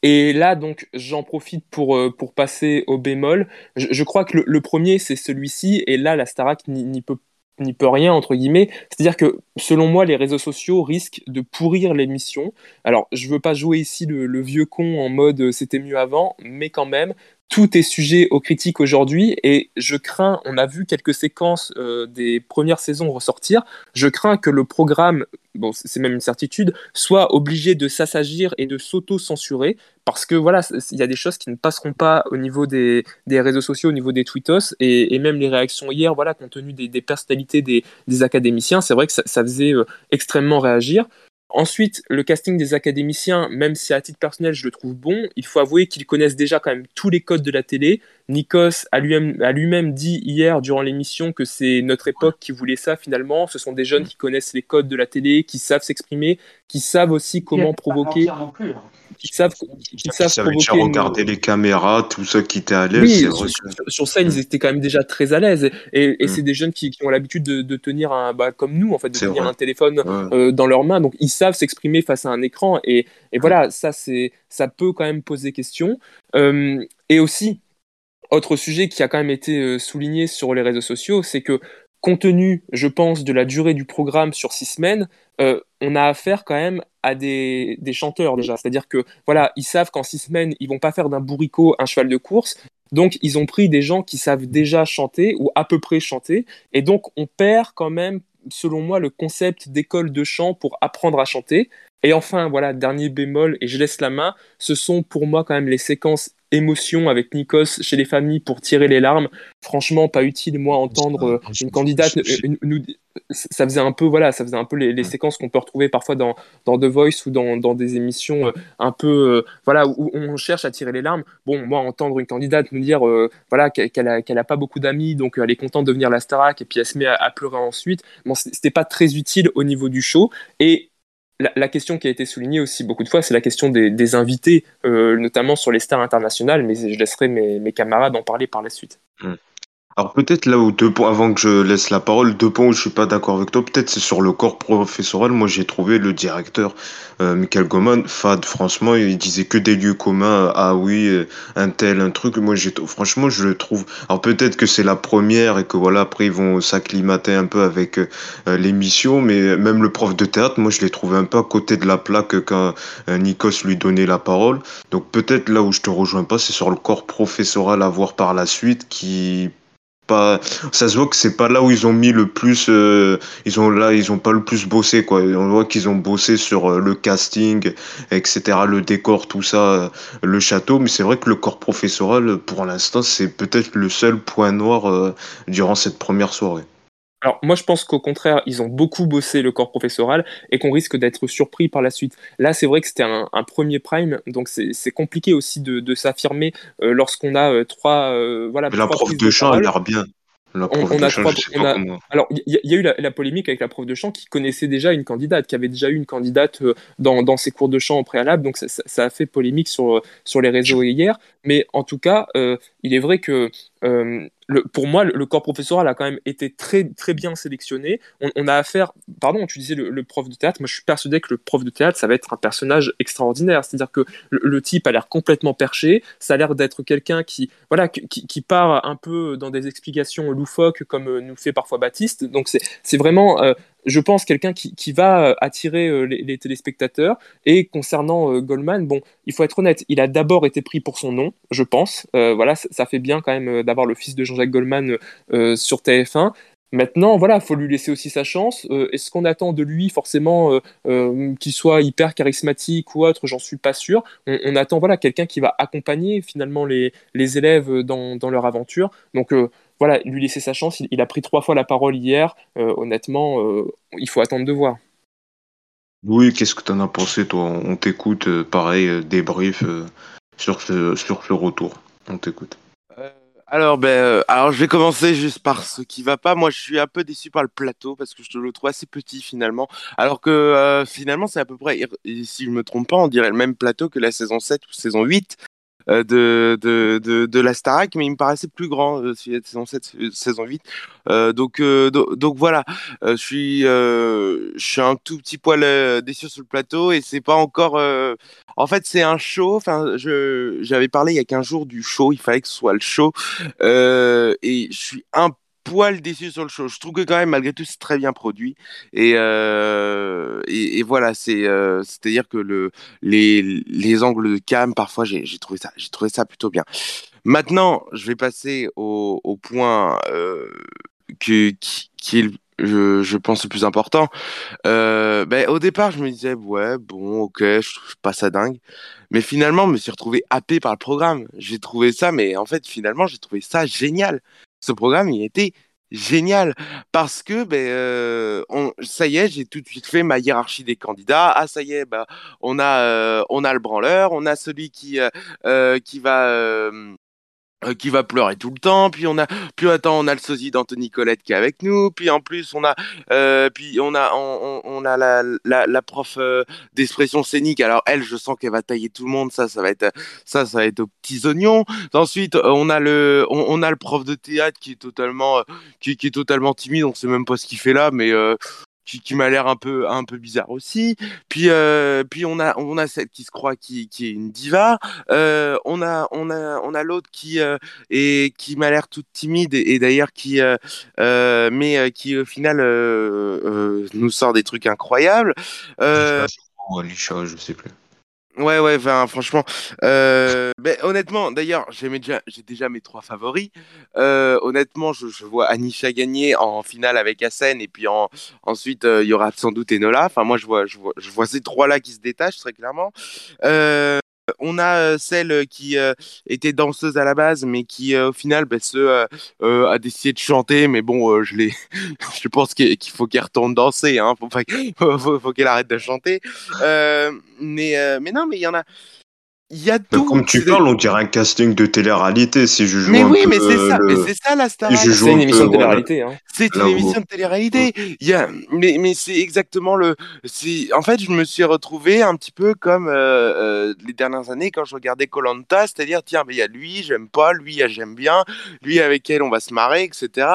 Et là, donc, j'en profite pour, pour passer au bémol. Je, crois que le, le premier, c'est celui-ci, et là, la Starac n'y peut, n'y peut rien, entre guillemets. C'est-à-dire que, selon moi, les réseaux sociaux risquent de pourrir l'émission. Alors, je veux pas jouer ici le, vieux con en mode euh, c'était mieux avant, mais quand même, tout est sujet aux critiques aujourd'hui, et je crains, on a vu quelques séquences euh, des premières saisons ressortir, je crains que le programme, bon, c'est même une certitude, soit obligé de s'assagir et de s'auto-censurer, parce que voilà, il y a des choses qui ne passeront pas au niveau des, réseaux sociaux, au niveau des tweetos, et, même les réactions hier, voilà, compte tenu des, personnalités des, académiciens, c'est vrai que ça, ça faisait euh, extrêmement réagir. Ensuite, le casting des académiciens, même si à titre personnel je le trouve bon, il faut avouer qu'ils connaissent déjà quand même tous les codes de la télé. Nikos a lui-même a lui-même dit hier durant l'émission que c'est notre époque qui voulait ça finalement. Ce sont des jeunes qui connaissent les codes de la télé, qui savent s'exprimer, qui savent aussi comment provoquer, mentir non plus, hein. qui savent, qui savent déjà provoquer une- regarder les caméras, tout ça qui était à l'aise, Oui, sur, sur- sur scène, ils étaient quand même déjà très à l'aise. Et, et Mm. c'est des jeunes qui, qui ont l'habitude de, de tenir un, bah, comme nous, en fait, de tenir vrai. un téléphone Ouais. euh, dans leurs mains. Donc, ils savent s'exprimer face à un écran. Et, et voilà, ça, c'est, ça peut quand même poser question. Euh, et aussi, autre sujet qui a quand même été euh, souligné sur les réseaux sociaux, c'est que compte tenu, je pense, de la durée du programme sur six semaines, euh, on a affaire quand même à des, des chanteurs déjà. C'est-à-dire que voilà, ils savent qu'en six semaines, ils vont pas faire d'un bourricot un cheval de course. Donc, ils ont pris des gens qui savent déjà chanter ou à peu près chanter. Et donc, on perd quand même, selon moi, le concept d'école de chant pour apprendre à chanter. Et enfin, voilà, dernier bémol, et je laisse la main, ce sont pour moi quand même les séquences émotion avec Nikos chez les familles pour tirer les larmes. Franchement, pas utile, moi, entendre euh, une candidate nous, ça faisait un peu voilà ça faisait un peu les, séquences qu'on peut retrouver parfois dans, dans The Voice ou dans, dans des émissions euh, un peu euh, voilà où, on cherche à tirer les larmes. Bon moi entendre une candidate nous dire voilà qu'elle a, qu'elle a pas beaucoup d'amis donc elle est contente de venir à la Starac et puis elle se met à, à pleurer ensuite bon c'était pas très utile au niveau du show. Et la, question qui a été soulignée aussi beaucoup de fois, c'est la question des, invités, euh, notamment sur les stars internationales, mais je laisserai mes, camarades en parler par la suite. Hmm. Alors peut-être là où deux points, avant que je laisse la parole, deux points où je suis pas d'accord avec toi, peut-être c'est sur le corps professoral. Moi j'ai trouvé le directeur euh, Michael Goman, fade, franchement, il disait que des lieux communs, ah oui, euh, un tel, un truc. Moi j'ai, franchement je le trouve. Alors peut-être que c'est la première et que voilà, après ils vont s'acclimater un peu avec euh, l'émission, mais même le prof de théâtre, moi je l'ai trouvé un peu à côté de la plaque quand Nikos lui donnait la parole. Donc peut-être là où je te rejoins pas, c'est sur le corps professoral à voir par la suite qui ça se voit que c'est pas là où ils ont mis le plus euh, ils ont là ils ont pas le plus bossé quoi. On voit qu'ils ont bossé sur euh, le casting etc le décor tout ça euh, le château. Mais c'est vrai que le corps professoral pour l'instant c'est peut-être le seul point noir durant cette première soirée alors moi je pense qu'au contraire, ils ont beaucoup bossé le corps professoral et qu'on risque d'être surpris par la suite. Là c'est vrai que c'était un, premier prime, donc c'est compliqué aussi de, s'affirmer euh, lorsqu'on a euh, trois... Euh, voilà, la prof de chant a l'air bien. on, a Alors, il y, a eu la, polémique avec la prof de chant qui connaissait déjà une candidate, qui avait déjà eu une candidate dans, ses cours de chant au préalable, donc ça, a fait polémique sur, sur les réseaux hier. Mais en tout cas, il est vrai que pour moi, le, corps professoral a quand même été très, très bien sélectionné. On, a affaire, pardon, tu disais le, prof de théâtre, moi je suis persuadé que le prof de théâtre, ça va être un personnage extraordinaire. C'est-à-dire que le, type a l'air complètement perché, ça a l'air d'être quelqu'un qui, voilà, qui, part un peu dans des explications loufoques comme euh, nous fait parfois Baptiste. Donc c'est vraiment euh, je pense, quelqu'un qui, va euh, attirer euh, les, téléspectateurs. Et concernant euh, Goldman, bon, il faut être honnête, il a d'abord été pris pour son nom, je pense. voilà, ça, fait bien quand même d'avoir le fils de Jean-Jacques Goldman sur TF1. Maintenant, voilà, faut lui laisser aussi sa chance. Est-ce qu'on attend de lui forcément qu'il soit hyper charismatique ou autre J'en suis pas sûr. On, attend voilà quelqu'un qui va accompagner finalement les, élèves dans, dans, leur aventure. Donc voilà, lui laisser sa chance. Il, a pris trois fois la parole hier. Euh, honnêtement, euh, il faut attendre de voir. Oui, qu'est-ce que tu en as pensé, toi? On t'écoute, euh, pareil, débrief sur, ce, sur ce retour. On t'écoute. Alors, ben, alors, je vais commencer juste par ce qui va pas. Moi, je suis un peu déçu par le plateau parce que je le trouve assez petit finalement. Alors que finalement, c'est à peu près, si je me trompe pas, on dirait le même plateau que la saison 7 ou saison 8. Euh, de, de, de, de, la Starac, mais il me paraissait plus grand, euh, saison 7, saison 8. Euh, donc, euh, donc, voilà, je, suis, je un tout petit poil déçu sur le plateau et c'est pas encore. En fait, c'est un show. J'avais parlé il y a 15 jours du show, il fallait que ce soit le show. et je suis un poil déçu sur le show. Je trouve que quand même, malgré tout, c'est très bien produit. Et, euh, et, voilà, c'est euh, c'est à dire que le les, les angles de cam, parfois, j'ai trouvé ça j'ai trouvé ça plutôt bien. Maintenant, je vais passer au, au point euh, qui, qui, est je, je, pense le plus important. Ben, au départ, je me disais, ouais, bon, ok, je trouve pas ça dingue. Mais finalement, je me suis retrouvé happé par le programme. J'ai trouvé ça, mais en fait, finalement, j'ai trouvé ça génial ce programme, il était génial. Parce que ben euh, ça y est j'ai tout de suite fait ma hiérarchie des candidats. Ah ça y est bah on a euh, on a le branleur on a celui qui euh, qui va euh, qui va pleurer tout le temps, puis on a, puis on a le sosie d'Anthony Colette qui est avec nous, puis en plus on a, euh, puis on a, on, a la, prof euh, d'expression scénique. Alors elle, je sens qu'elle va tailler tout le monde, ça, ça va être, ça, ça va être aux petits oignons. Ensuite, on a le, on, le prof de théâtre qui est totalement, qui, qui est totalement timide, on sait même pas ce qu'il fait là, mais qui, m'a l'air un peu un peu bizarre aussi. Puis euh, puis on a on a celle qui se croit qui, qui est une diva. Euh, on a on a on a l'autre qui euh, qui m'a l'air toute timide et, d'ailleurs qui mais qui au final nous sort des trucs incroyables. Euh, je sais plus. Ouais, ouais, enfin, franchement. Euh, ben, honnêtement, d'ailleurs, j'ai déjà, déjà mes trois favoris. Euh, honnêtement, je, je, vois Anisha gagner en finale avec Asen et puis en, ensuite, euh, il y aura sans doute Enola. Enfin, moi, je vois, je vois, je vois ces trois-là qui se détachent très clairement. Euh, on a celle qui était danseuse à la base, mais qui au final bah, se, a décidé de chanter. Mais bon, je je pense qu'il faut qu'elle retourne danser. Hein, faut qu'elle arrête de chanter. mais, mais non, mais il y en a. Il y a tout. Comme tu parles, on dirait un casting de télé-réalité si je joue Mais un oui, peu, mais c'est ça, le- mais c'est ça la star. C'est une un émission peu, de télé-réalité. Hein. C'est une émission de télé-réalité. Il y a, mais, mais c'est exactement le. c'est- En fait, je me suis retrouvé un petit peu comme euh, euh, les dernières années quand je regardais Colanta, c'est-à-dire tiens, mais il y a lui, j'aime pas, lui, j'aime bien, lui avec elle, on va se marrer, etc.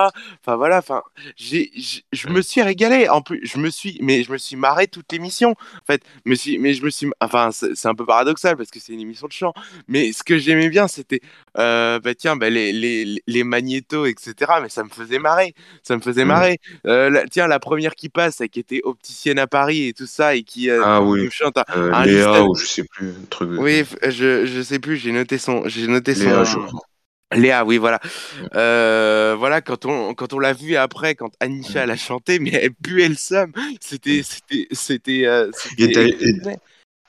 Enfin voilà, enfin, j'ai, je me suis régalé. En plus, je me suis, mais je me suis marré toute l'émission. En fait, me suis, mais je me suis, enfin, c'est c'est un peu paradoxal parce que c'est une émission de chant. Mais ce que j'aimais bien, c'était, euh, bah tiens, bah, les, les, les magnétos, etc. Mais ça me faisait marrer. Ça me faisait Mm. marrer. Euh, la- tiens, la première qui passe, qui était opticienne à Paris et tout ça, et qui euh, Ah oui, chante un, euh, un Léa listel- ou je sais plus, un truc. Oui, je, je sais plus, j'ai noté son. J'ai noté Léa, je son. crois. Léa, oui, voilà. Euh, voilà, quand on, quand on l'a vu après, quand Anisha elle a chanté, mais elle puait le seum. C'était. C'était. C'était. euh,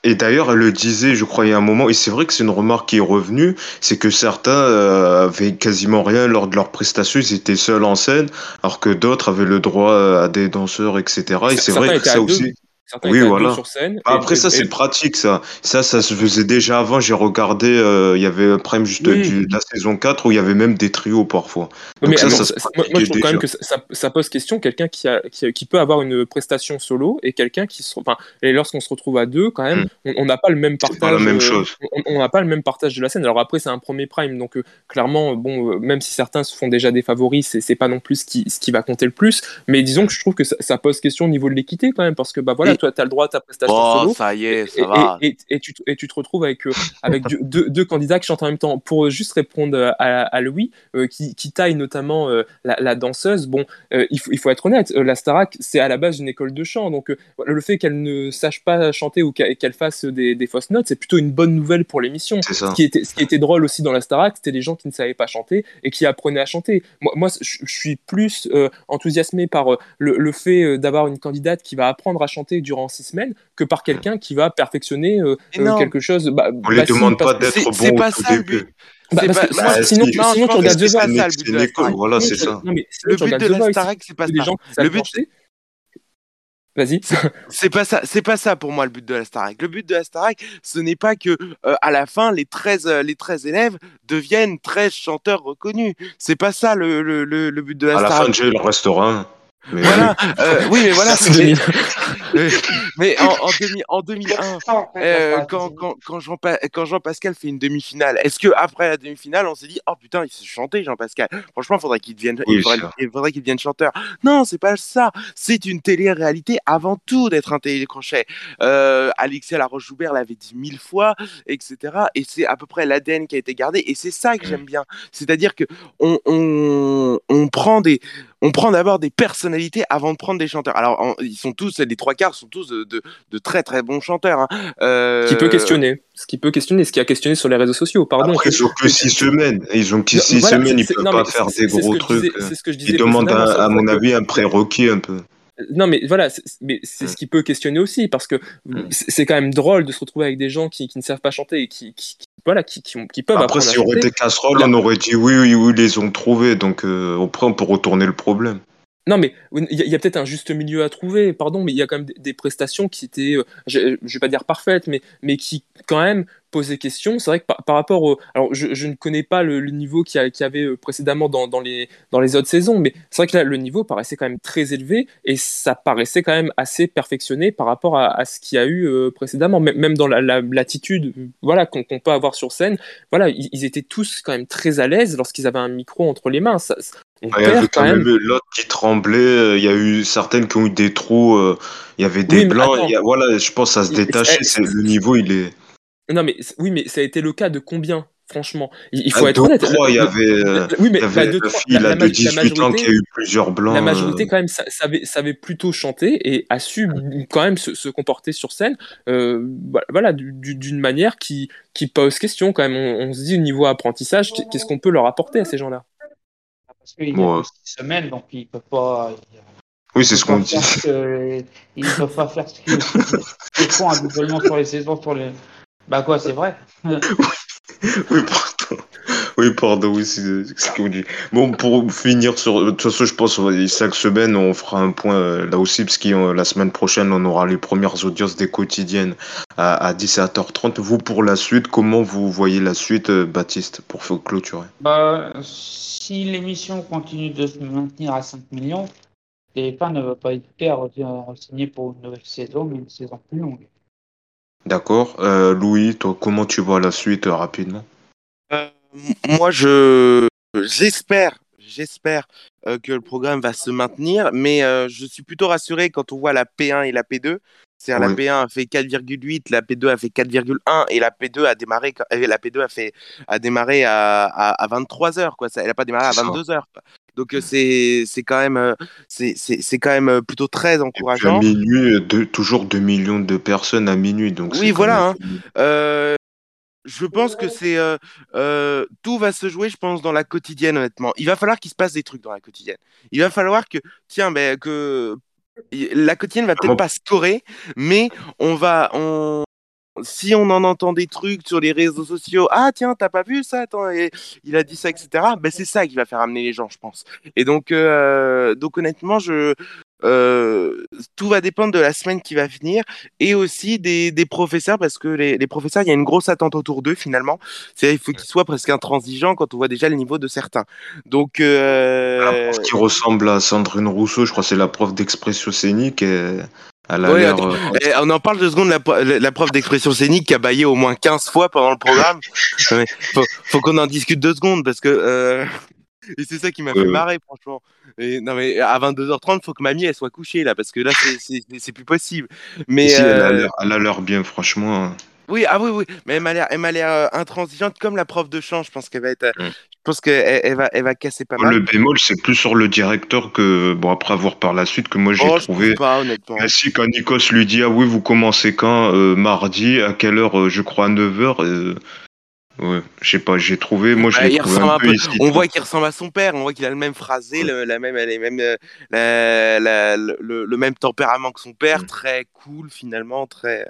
Et d'ailleurs- elle le disait, je crois, il y a un moment, et c'est vrai que c'est une remarque qui est revenue, c'est que certains euh, avaient quasiment rien lors de leur prestation, ils étaient seuls en scène, alors que d'autres avaient le droit à des danseurs, etc. Et c'est vrai que ça deux. Certains Oui, voilà. sur scène. Bah, Après, et- ça, c'est pratique, ça. Ça, ça se faisait déjà avant. J'ai regardé, euh, il y avait un prime juste Oui. du- de la saison 4 où il y avait même des trios parfois. Donc mais ça, alors, moi, moi, je trouve quand même que ça, pose question quelqu'un qui, a, qui, qui peut avoir une prestation solo et quelqu'un qui se enfin et lorsqu'on se retrouve à deux quand même on on n'a pas le même Hmm. Partage pas la même euh, chose. on on n'a pas le même partage de la scène alors après c'est un premier prime donc euh, clairement bon même si certains se font déjà des favoris c'est c'est pas non plus ce qui, ce qui va compter le plus mais disons que je trouve que ça, ça pose question au niveau de l'équité quand même parce que bah voilà Et- toi tu as le droit à ta prestation Oh, solo ça y est, ça et, va. et- tu, te- et tu te retrouves avec, euh, avec deux, deux- deux candidats qui chantent en même temps. Pour juste répondre à, à Louis, euh, qui, qui taille notamment euh, la, la danseuse, bon, euh, il, faut, il faut être honnête, euh, la Starac, c'est à la base une école de chant. Donc euh, le fait qu'elle ne sache pas chanter ou qu'elle fasse des, des fausses notes, c'est plutôt une bonne nouvelle pour l'émission. Ce qui, était, ce qui était drôle aussi dans la Starac, c'était les gens qui ne savaient pas chanter et qui apprenaient à chanter. Moi, moi je, suis plus euh, enthousiasmé par euh, le, le fait euh, d'avoir une candidate qui va apprendre à chanter durant six semaines que par quelqu'un qui va perfectionner euh, euh, quelque chose. Bah, On les bah, si, demande pas d'être bon c'est au pas ça début. but. bah, C'est parce pas- que moi, sinon, tu, sinon regardes The pas Voice. ça le but C'est de la une école, Starac. voilà, Sinon, c'est tu- ça. Le but de The la Starac, c'est pas ça. gens qui Le savent but, chanter. Vas-y. C'est pas ça, c'est pas ça pour moi le but de la Starac. Le but de la Starac, ce n'est pas que euh, à la fin les 13 euh, les 13 élèves deviennent 13 chanteurs reconnus. C'est pas ça le, le, le, le but de la À la fin, Starac. déjà, il en restera un. Mais Voilà, euh, oui mais voilà, C'est mais, 2000. euh, mais en, en, 2000 en 2001 En fait, Euh, quand, stratégie. quand, quand, Jean quand Jean-Pascal fait une demi-finale, est-ce que après la demi-finale, on s'est dit oh putain, il sait chanter Jean-Pascal. Franchement, faudrait qu'il devienne, Oui, il faudrait, ça. il faudrait qu'il devienne chanteur. Non, c'est pas ça. C'est une télé-réalité avant tout d'être un télécrochet. Euh, Alexia Laroche-Joubert l'avait dit mille fois, etc. Et c'est à peu près l'ADN qui a été gardé. Et c'est ça que Mm. j'aime bien. C'est-à-dire que on, on, on prend des, on prend d'abord des personnalités avant de prendre des chanteurs. Alors, en- ils sont tous, les trois quarts sont tous de, de, de très très bons chanteurs. Hein. Euh, Ce qui peut questionner. Ce qui peut questionner, ce qui a questionné sur les réseaux sociaux. Pardon. Après, ils ont que six semaines. Ils ont que six voilà, semaines, ils peuvent non, pas faire des gros trucs. disais- C'est ce que je disais Ils demandent, à mon avis, un prérequis un peu. Non, mais voilà, c'est- mais c'est Mm. ce qui peut questionner aussi, parce que Mm. c'est quand même drôle de se retrouver avec des gens qui, qui ne savent pas chanter et qui, qui- qui- voilà, qui, qui, ont- qui peuvent Après, apprendre si à on aurait été casserole, Là- on aurait dit oui, oui, oui, ils les ont trouvés. Donc, euh, après, on peut retourner le problème. Non, mais il y a, peut-être un juste milieu à trouver, pardon, mais il y a quand même des, prestations qui étaient, euh, je, vais pas dire parfaites, mais, qui quand même posaient question. C'est vrai que par, rapport au. Alors, je, ne connais pas le, niveau qu'il y, avait euh, précédemment dans, les, autres saisons, mais c'est vrai que là, le niveau paraissait quand même très élevé et ça paraissait quand même assez perfectionné par rapport à, ce qu'il y a eu euh, précédemment, même dans la- la- l'attitude voilà, qu'on peut avoir sur scène. Voilà, ils, étaient tous quand même très à l'aise lorsqu'ils avaient un micro entre les mains. On Il y avait perd quand même l'autre qui tremblait. euh, Il y a eu certaines qui ont eu des trous. euh, Il y avait des Oui, blancs. attends. il y a- voilà, je pense à se Il- détacher. c'est- c'est- Le niveau, il est. Non, mais oui, mais ça a été le cas de combien, franchement? Il, faut être honnête. trois, il y avait, euh, oui, mais il y bah, deux, la trois- fille la- là, la de ma- la 18 ans qui a majorité- eu plusieurs blancs. La majorité, quand même, sa- savait, savait plutôt chanter et a su quand même se, se comporter sur scène euh, bah, voilà, du- du- d'une manière qui, qui pose question quand même. On, on se dit, au niveau apprentissage, qu'est- qu'est-ce qu'on peut leur apporter à ces gens-là? Parce qu'il y a Bon, six semaines, donc il peut pas. il- Oui, c'est ce qu'on dit. que- Ils ne peuvent pas faire ce qu'ils font habituellement sur les saisons, sur les, Bah quoi, c'est vrai. oui, pardon. Oui, pardon, oui, c'est ce que vous dites. Bon, pour finir sur. De toute façon, je pense que chaque semaine, on fera un point euh, là aussi, parce que euh, la semaine prochaine, on aura les premières audiences des quotidiennes à, à 17h30. Vous, pour la suite, comment vous voyez la suite, euh, Baptiste, pour clôturer? Bah, si l'émission continue de se maintenir à 5 millions, TF1 ne va pas hésiter à re-signer pour une nouvelle saison, mais une saison plus longue. D'accord. Euh, Louis, toi, comment tu vois la suite euh, rapidement? Moi, je j'espère, j'espère euh, que le programme va se maintenir, mais euh, je suis plutôt rassuré quand on voit la P1 et la P2. C'est-à-dire la P1 a fait 4,8, la P2 a fait 4,1 et la P2 a démarré, la P2 a fait a démarré à, à, à 23 heures quoi. Ça, elle a pas démarré à C'est ça. 22 heures. quoi. Donc euh, c'est c'est quand même c'est quand même plutôt très Et puis à encourageant. minuit, toujours 2 millions de personnes à minuit, donc Oui, voilà, même- Euh, je pense que c'est euh, euh, tout va se jouer, je pense, dans la quotidienne, honnêtement. Il va falloir qu'il se passe des trucs dans la quotidienne. Il va falloir que, tiens, ben, que la quotidienne va peut-être pas scorer, mais on va, on, si on en entend des trucs sur les réseaux sociaux, ah tiens, t'as pas vu ça, attends, et il a dit ça, etc. Ben c'est ça qui va faire amener les gens, je pense. Et donc, euh, donc honnêtement, je, euh, tout va dépendre de la semaine qui va venir et aussi des, des professeurs parce que les, les professeurs, il y a une grosse attente autour d'eux finalement. C'est il faut qu'ils soient presque intransigeants quand on voit déjà le niveau de certains. Donc, La euh, prof qui ressemble à Sandrine Rousseau, je crois c'est la prof d'expression scénique. et Elle a Ouais, l'air. attends, euh, eh, on en parle deux secondes, la, pro- la prof d'expression scénique qui a baillé au moins 15 fois pendant le programme. Faut, faut qu'on en discute deux secondes parce que. euh, Et c'est ça qui m'a fait marrer, franchement. Et, non, mais à 22h30, faut que mamie elle soit couchée là parce que là, c'est- plus possible. Mais. si, elle a l'air bien, franchement. Oui, ah oui, oui, mais elle m'a l'air, elle m'a l'air euh, intransigeante comme la prof de chant. Je pense qu'elle va être, euh, je pense qu'elle elle va, elle va casser pas mal. Le bémol, c'est plus sur le directeur que, bon, après avoir par la suite, que moi j'ai oh, je trouvé. trouve pas, honnêtement. Ainsi quand Nikos lui dit Ah oui, vous commencez quand Euh, Mardi, à quelle heure Je crois à 9h. Ouais, je sais pas, j'ai trouvé. Moi je Bah, l'ai il trouvé un peu peu. On voit qu'il ressemble à son père. On voit qu'il a le même phrasé, le, la même, les mêmes, euh, la- la- le, le même tempérament que son père. Mm. Très cool finalement, très.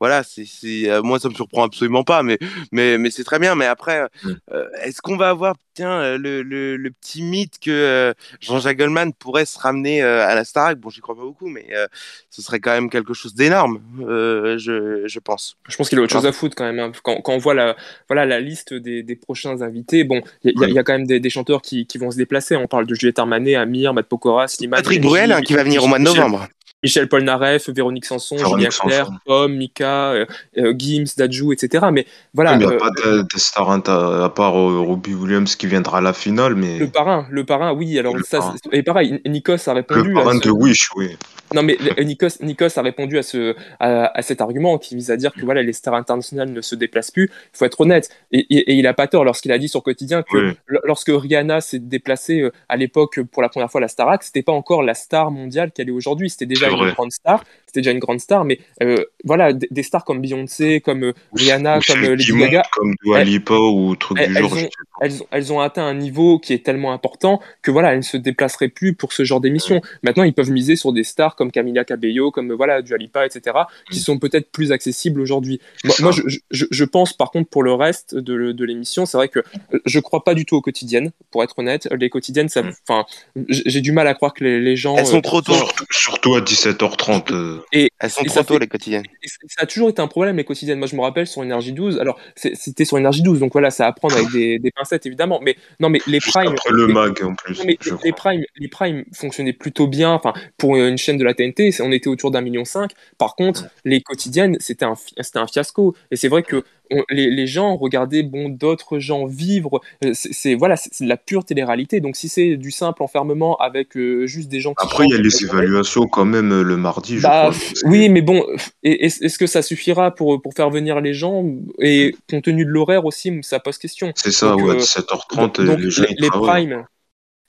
Voilà, c'est, euh, moi ça me surprend absolument pas, mais, mais, mais c'est très bien. Mais après, euh, est-ce qu'on va avoir, tiens, euh, le, le, le petit mythe que euh, Jean-Jacques Goldman pourrait se ramener euh, à la Starac? Bon, j'y crois pas beaucoup, mais euh, ce serait quand même quelque chose d'énorme, euh, je, je pense. Je pense qu'il a autre chose à foutre quand même. hein. Quand, quand on voit la, voilà, la liste des, des prochains invités, bon, il y, y a quand même des, des chanteurs qui, qui vont se déplacer. On parle de Juliette Armanet, Amir, Matt Pokora, Slimane. Patrick Bruel, hein, qui va venir au mois de novembre. Michel Polnareff, Véronique Sanson, Julien Clerc. Pomme, Mika, euh, euh, Gims, Dadju, etc. Mais voilà, il n'y a euh, pas de, de star à part euh, Robbie Williams qui viendra à la finale, mais le parrain, le parrain, oui. Alors ça, parrain. et pareil, Nikos a répondu. le à parrain ce- de Wish, oui. Non, mais Nikos, Nikos a répondu à, ce, à, à cet argument qui vise à dire que voilà, les stars internationales ne se déplacent plus. Il faut être honnête. Et, et- et il a pas tort lorsqu'il a dit sur Quotidien que Oui. lorsque Rihanna s'est déplacée à l'époque pour la première fois à la Starac, c'était pas encore la star mondiale qu'elle est aujourd'hui. C'était déjà Star. C'était déjà une grande star. Mais euh, voilà, des, des stars comme Beyoncé, comme euh, Rihanna, Ou comme euh, Lady Gaga, comme Dua elles- ou truc elles- du genre. elles ont- elles, ont- elles ont atteint un niveau qui est tellement important que voilà, elles ne se déplaceraient plus pour ce genre d'émission. Maintenant, ils peuvent miser sur des stars comme Camila Cabello, comme voilà, Dua Lipa, etc., qui sont peut-être plus accessibles aujourd'hui. Moi, je, je- je pense par contre pour le reste de, de l'émission, c'est vrai que euh, je crois pas du tout aux quotidiennes, pour être honnête. Les quotidiennes, ça, Mm. enfin, j'ai j'ai du mal à croire que les, les gens. Elles sont euh, trop tôt. Surtout, surtout à 17h30. Et, Elles sont Et trop tôt, fait- les quotidiennes. et ça a toujours été un problème les quotidiennes. Moi, je me rappelle sur Énergie 12. Alors, c'était sur Énergie 12, donc voilà, ça à prendre avec des, des pincettes évidemment. Mais non, mais les juste primes, après le les- mag en plus. Non, mais les, les primes, les primes fonctionnaient plutôt bien. Enfin, pour une chaîne de la TNT, on était autour d'un million cinq. Par contre, les quotidiennes, c'était un, un fiasco. Et c'est vrai que on- les, les gens regardaient bon d'autres gens vivre. Euh, C'est voilà, c'est de la pure télé-réalité. Donc si c'est du simple enfermement avec euh, juste des gens qui Après, il y a les évaluations quand même euh, le mardi, je bah, crois. oui, mais bon, est-ce que ça suffira pour, pour faire venir les gens? Et compte tenu de l'horaire aussi, ça pose question. C'est ça, Donc, ouais, euh, 17h30, donc, les gens les, les primes,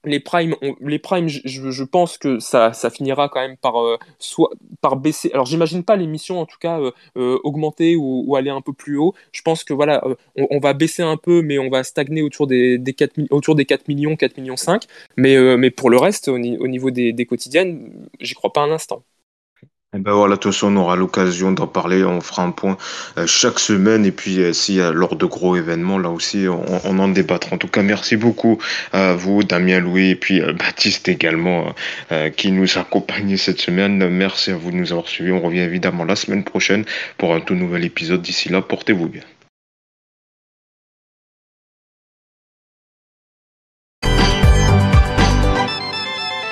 les primes, je, pense que ça, finira quand même par euh, soit par baisser. Alors, j'imagine pas l'émission en tout cas euh, euh, augmenter ou, aller un peu plus haut. Je pense que voilà, on, va baisser un peu, mais on va stagner autour des, des 4, mi- autour des 4 millions, 4 millions 5. Mais, mais pour le reste, au, ni- au niveau des quotidiennes, j'y crois pas un instant. Et ben voilà, de toute façon, on aura l'occasion d'en parler. On fera un point euh, chaque semaine. Et puis, euh, a lors de gros événements, là aussi, on, on en débattra. En tout cas, merci beaucoup à vous, Damien Louis, et puis euh, Baptiste également, euh, qui nous a accompagnés cette semaine. Merci à vous de nous avoir suivis. On revient évidemment la semaine prochaine pour un tout nouvel épisode. D'ici là, portez-vous bien.